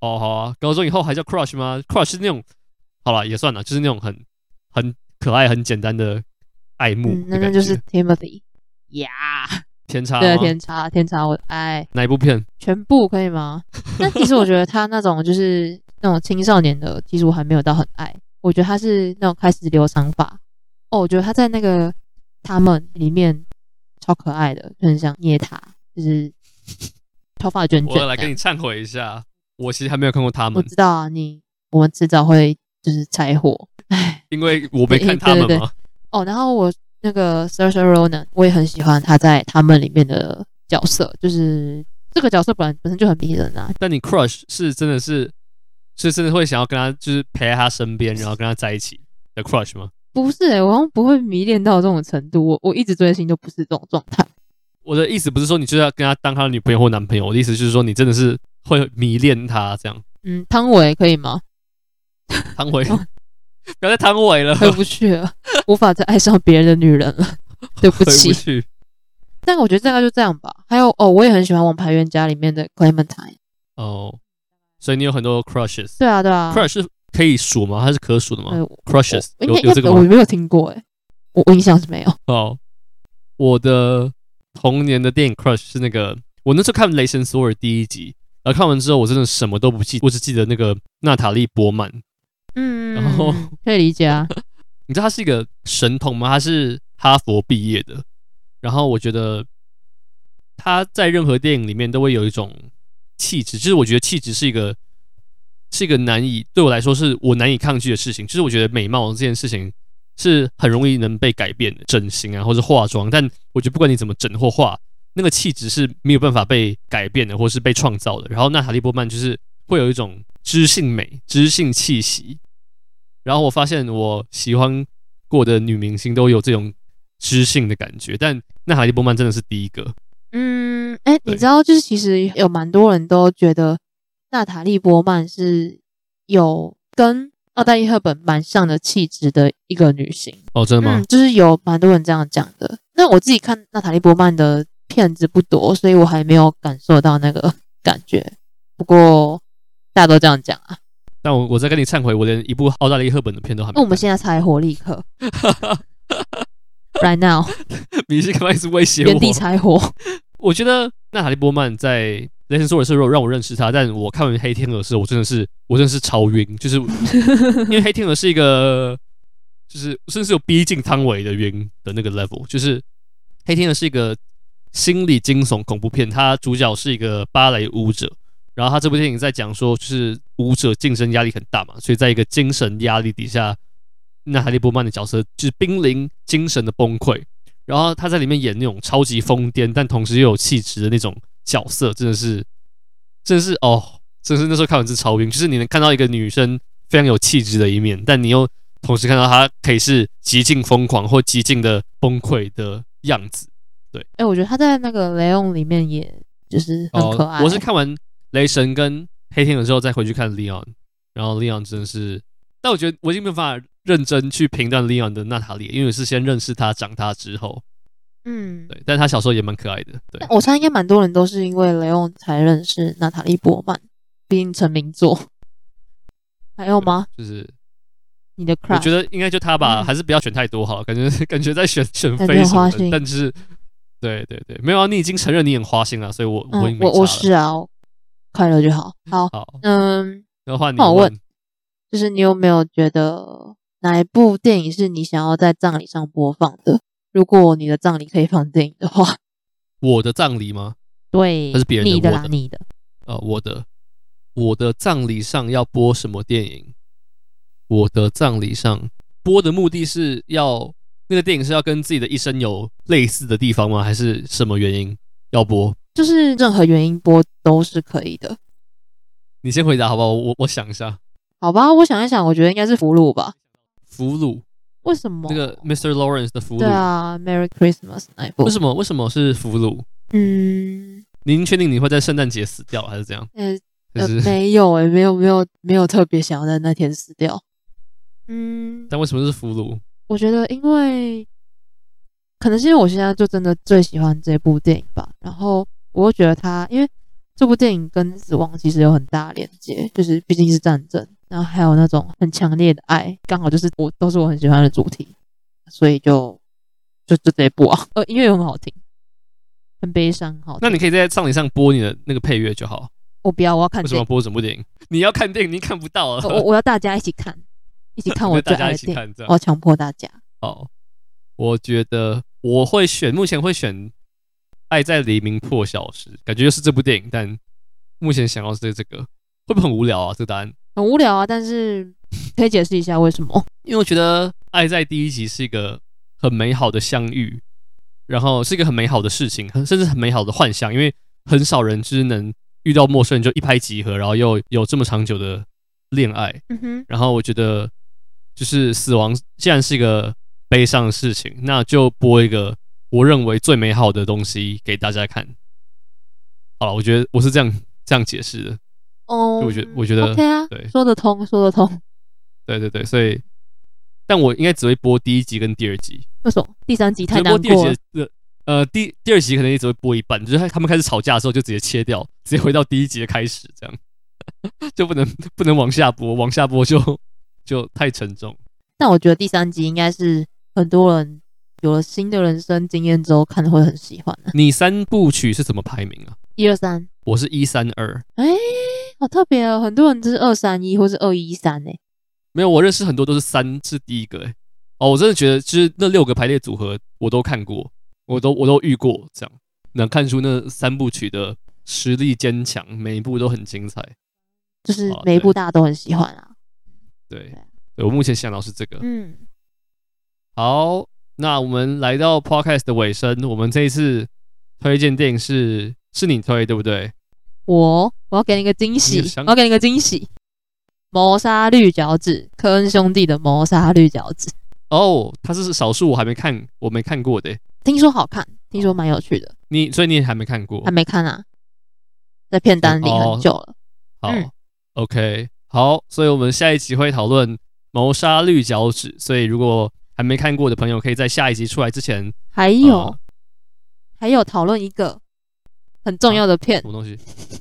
哦，好啊，高中以后还叫 crush 吗？crush 是那种，好了也算了，就是那种很很可爱、很简单的爱慕、嗯。那那就是 Timothy 呀，天差对天差天差，我的爱哪一部片？全部可以吗？但其实我觉得他那种就是那种青少年的，其实我还没有到很爱。我觉得他是那种开始留长发哦，我觉得他在那个。他们里面超可爱的，就很像捏他，就是 (laughs) 头发卷卷。我来跟你忏悔一下，我其实还没有看过他们。我知道啊，你我们迟早会就是拆伙，唉，因为我没看 (laughs) 他们嘛。对对对哦，然后我那个 Saoirse Ronan，我也很喜欢他在他们里面的角色，就是这个角色本来本身就很迷人啊。但你 crush 是真的是是真的会想要跟他，就是陪在他身边，然后跟他在一起的 crush 吗？不是、欸，我好像不会迷恋到这种程度。我我一直追星都不是这种状态。我的意思不是说你就要跟他当他的女朋友或男朋友，我的意思就是说你真的是会迷恋他这样。嗯，汤唯可以吗？汤唯，(laughs) 不要再汤唯了，回不去了，无法再爱上别人的女人了。(laughs) 对不起。但我觉得大概就这样吧。还有哦，我也很喜欢《王牌冤家》里面的 Clementine。哦，所以你有很多 crushes。对啊，对啊。crush 是可以数吗？它是可数的吗、呃、？crushes 有有这个吗？我没有听过哎，我我印象是没有。哦，我的童年的电影 crush 是那个，我那时候看《雷神索尔》第一集，然后看完之后我真的什么都不记，我只记得那个娜塔莉波曼。嗯，然后可以理解啊。(laughs) 你知道他是一个神童吗？他是哈佛毕业的。然后我觉得他在任何电影里面都会有一种气质，就是我觉得气质是一个是一个难以对我来说是我难以抗拒的事情。就是我觉得美貌这件事情是很容易能被改变的，整形啊或者化妆。但我觉得不管你怎么整或化，那个气质是没有办法被改变的，或是被创造的。然后娜塔莉波曼就是会有一种知性美、知性气息。然后我发现我喜欢过的女明星都有这种知性的感觉，但娜塔莉波曼真的是第一个。嗯，哎，你知道，就是其实有蛮多人都觉得娜塔莉波曼是有跟奥黛丽赫本蛮像的气质的一个女性。哦，真的吗？嗯，就是有蛮多人这样讲的。那我自己看娜塔莉波曼的片子不多，所以我还没有感受到那个 (laughs) 感觉。不过大家都这样讲啊。但我我在跟你忏悔，我连一部奥黛丽赫本的片都还没。那我们现在才火立刻 (laughs)，right now，(laughs) 你是开始威胁我？原地柴火。我觉得娜塔莉波曼在《雷神索尔》的时候让我认识他，但我看完《黑天鹅》的时候，我真的是我真的是超晕，就是 (laughs) 因为《黑天鹅》是一个，就是甚至有逼近汤唯的晕的那个 level，就是《黑天鹅》是一个心理惊悚恐怖片，它主角是一个芭蕾舞者。然后他这部电影在讲说，就是舞者竞争压力很大嘛，所以在一个精神压力底下，娜塔莉波曼的角色就是濒临精神的崩溃。然后他在里面演那种超级疯癫，但同时又有气质的那种角色，真的是，真的是哦，真的是那时候看完是超晕，就是你能看到一个女生非常有气质的一面，但你又同时看到她可以是极尽疯狂或极尽的崩溃的样子。对，哎，我觉得他在那个雷翁里面也就是很可爱。哦，我是看完。雷神跟黑天鹅之后再回去看 Leon，然后 Leon 真的是，但我觉得我已经没有办法认真去评断 Leon 的娜塔莉，因为我是先认识他，长大之后，嗯，对，但他小时候也蛮可爱的，对。我猜应该蛮多人都是因为雷翁才认识娜塔莉波曼，毕竟成名作。还有吗？就是你的 crush，我觉得应该就他吧，嗯、还是不要选太多好了，感觉 (laughs) 感觉在选选妃什么的，但是，对对对，没有啊，你已经承认你很花心了，所以我、嗯、我我我是啊。快乐就好。好，好嗯，那换你问，就是你有没有觉得哪一部电影是你想要在葬礼上播放的？如果你的葬礼可以放电影的话，(laughs) 我的葬礼吗？对，那是别人的？你的啦，的你的。呃，我的，我的葬礼上要播什么电影？我的葬礼上播的目的是要那个电影是要跟自己的一生有类似的地方吗？还是什么原因要播？就是任何原因播都是可以的。你先回答好不好？我我想一下。好吧，我想一想，我觉得应该是俘虏吧。俘虏？为什么？这个 Mr. Lawrence 的俘虏。对啊，Merry Christmas 那一部。为什么？为什么是俘虏？嗯。您确定你会在圣诞节死掉，还是怎样？呃，呃没有诶、欸，没有没有没有特别想要在那天死掉。嗯。但为什么是俘虏？我觉得因为可能是因为我现在就真的最喜欢这部电影吧，然后。我又觉得他，因为这部电影跟死亡其实有很大连接，就是毕竟是战争，然后还有那种很强烈的爱，刚好就是我都是我很喜欢的主题，所以就就就这一部啊，呃，音乐也很好听，很悲伤，好。那你可以在葬礼上播你的那个配乐就好。我不要，我要看。为什么播什么部电影？你要看电影，你看不到了。我我要大家一起看，一起看我 (laughs) 最爱的电影。我要强迫大家。哦，我觉得我会选，目前会选。爱在黎明破晓时，感觉就是这部电影，但目前想要是这个，会不会很无聊啊？这个答案很无聊啊，但是可以解释一下为什么？(laughs) 因为我觉得爱在第一集是一个很美好的相遇，然后是一个很美好的事情，很甚至很美好的幻想，因为很少人就是能遇到陌生人就一拍即合，然后又有这么长久的恋爱。嗯哼。然后我觉得，就是死亡既然是一个悲伤的事情，那就播一个。我认为最美好的东西给大家看。好了，我觉得我是这样这样解释的。哦，我觉得我觉得 OK 啊，对，说得通，说得通。对对对，所以，但我应该只会播第一集跟第二集。为什么？第三集太难过了。播第二集的呃，第第二集可能也只会播一半，就是他们开始吵架的时候就直接切掉，直接回到第一集的开始，这样 (laughs) 就不能不能往下播，往下播就就太沉重。但我觉得第三集应该是很多人有了新的人生经验之后看会很喜欢的。你三部曲是怎么排名啊？一二三，我是一三二。哎，好特别哦，很多人就是二三一或是二一三诶。没有，我认识很多都是三是第一个诶。哦，我真的觉得就是那六个排列组合我都看过。我都我都遇过，这样能看出那三部曲的实力坚强，每一部都很精彩，就是每一部大家都很喜欢啊。对，我目前想到是这个。嗯，好，那我们来到 Podcast 的尾声，我们这一次推荐电影是是你推对不对？我我要给你一个惊喜，我要给你一个惊喜，《谋杀绿脚趾》，科恩兄弟的《谋杀绿脚趾》。哦，他是少数我还没看，我没看过的。听说好看，听说蛮有趣的。你所以你也还没看过？还没看啊，在片单里很久了。好，OK，好，所以我们下一集会讨论《谋杀绿脚趾》。所以如果还没看过的朋友，可以在下一集出来之前，还有还有讨论一个很重要的片，什么东西？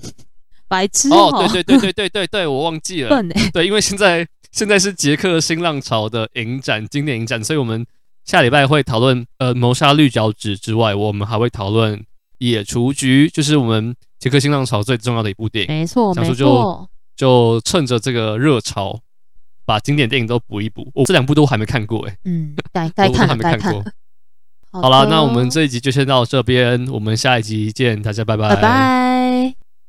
(laughs) 白痴哦！对对对对对对对，我忘记了。对，因为现在现在是捷克新浪潮的影展，经典影展，所以我们。下礼拜会讨论呃谋杀绿脚趾之外，我们还会讨论野雏菊，就是我们捷克新浪潮最重要的一部电影。没错，没错。就就趁着这个热潮，把经典电影都补一补。我、哦、这两部都还没看过哎。嗯，该该 (laughs) 看了，该看过。好了，那我们这一集就先到这边，我们下一集见，大家拜拜。拜拜。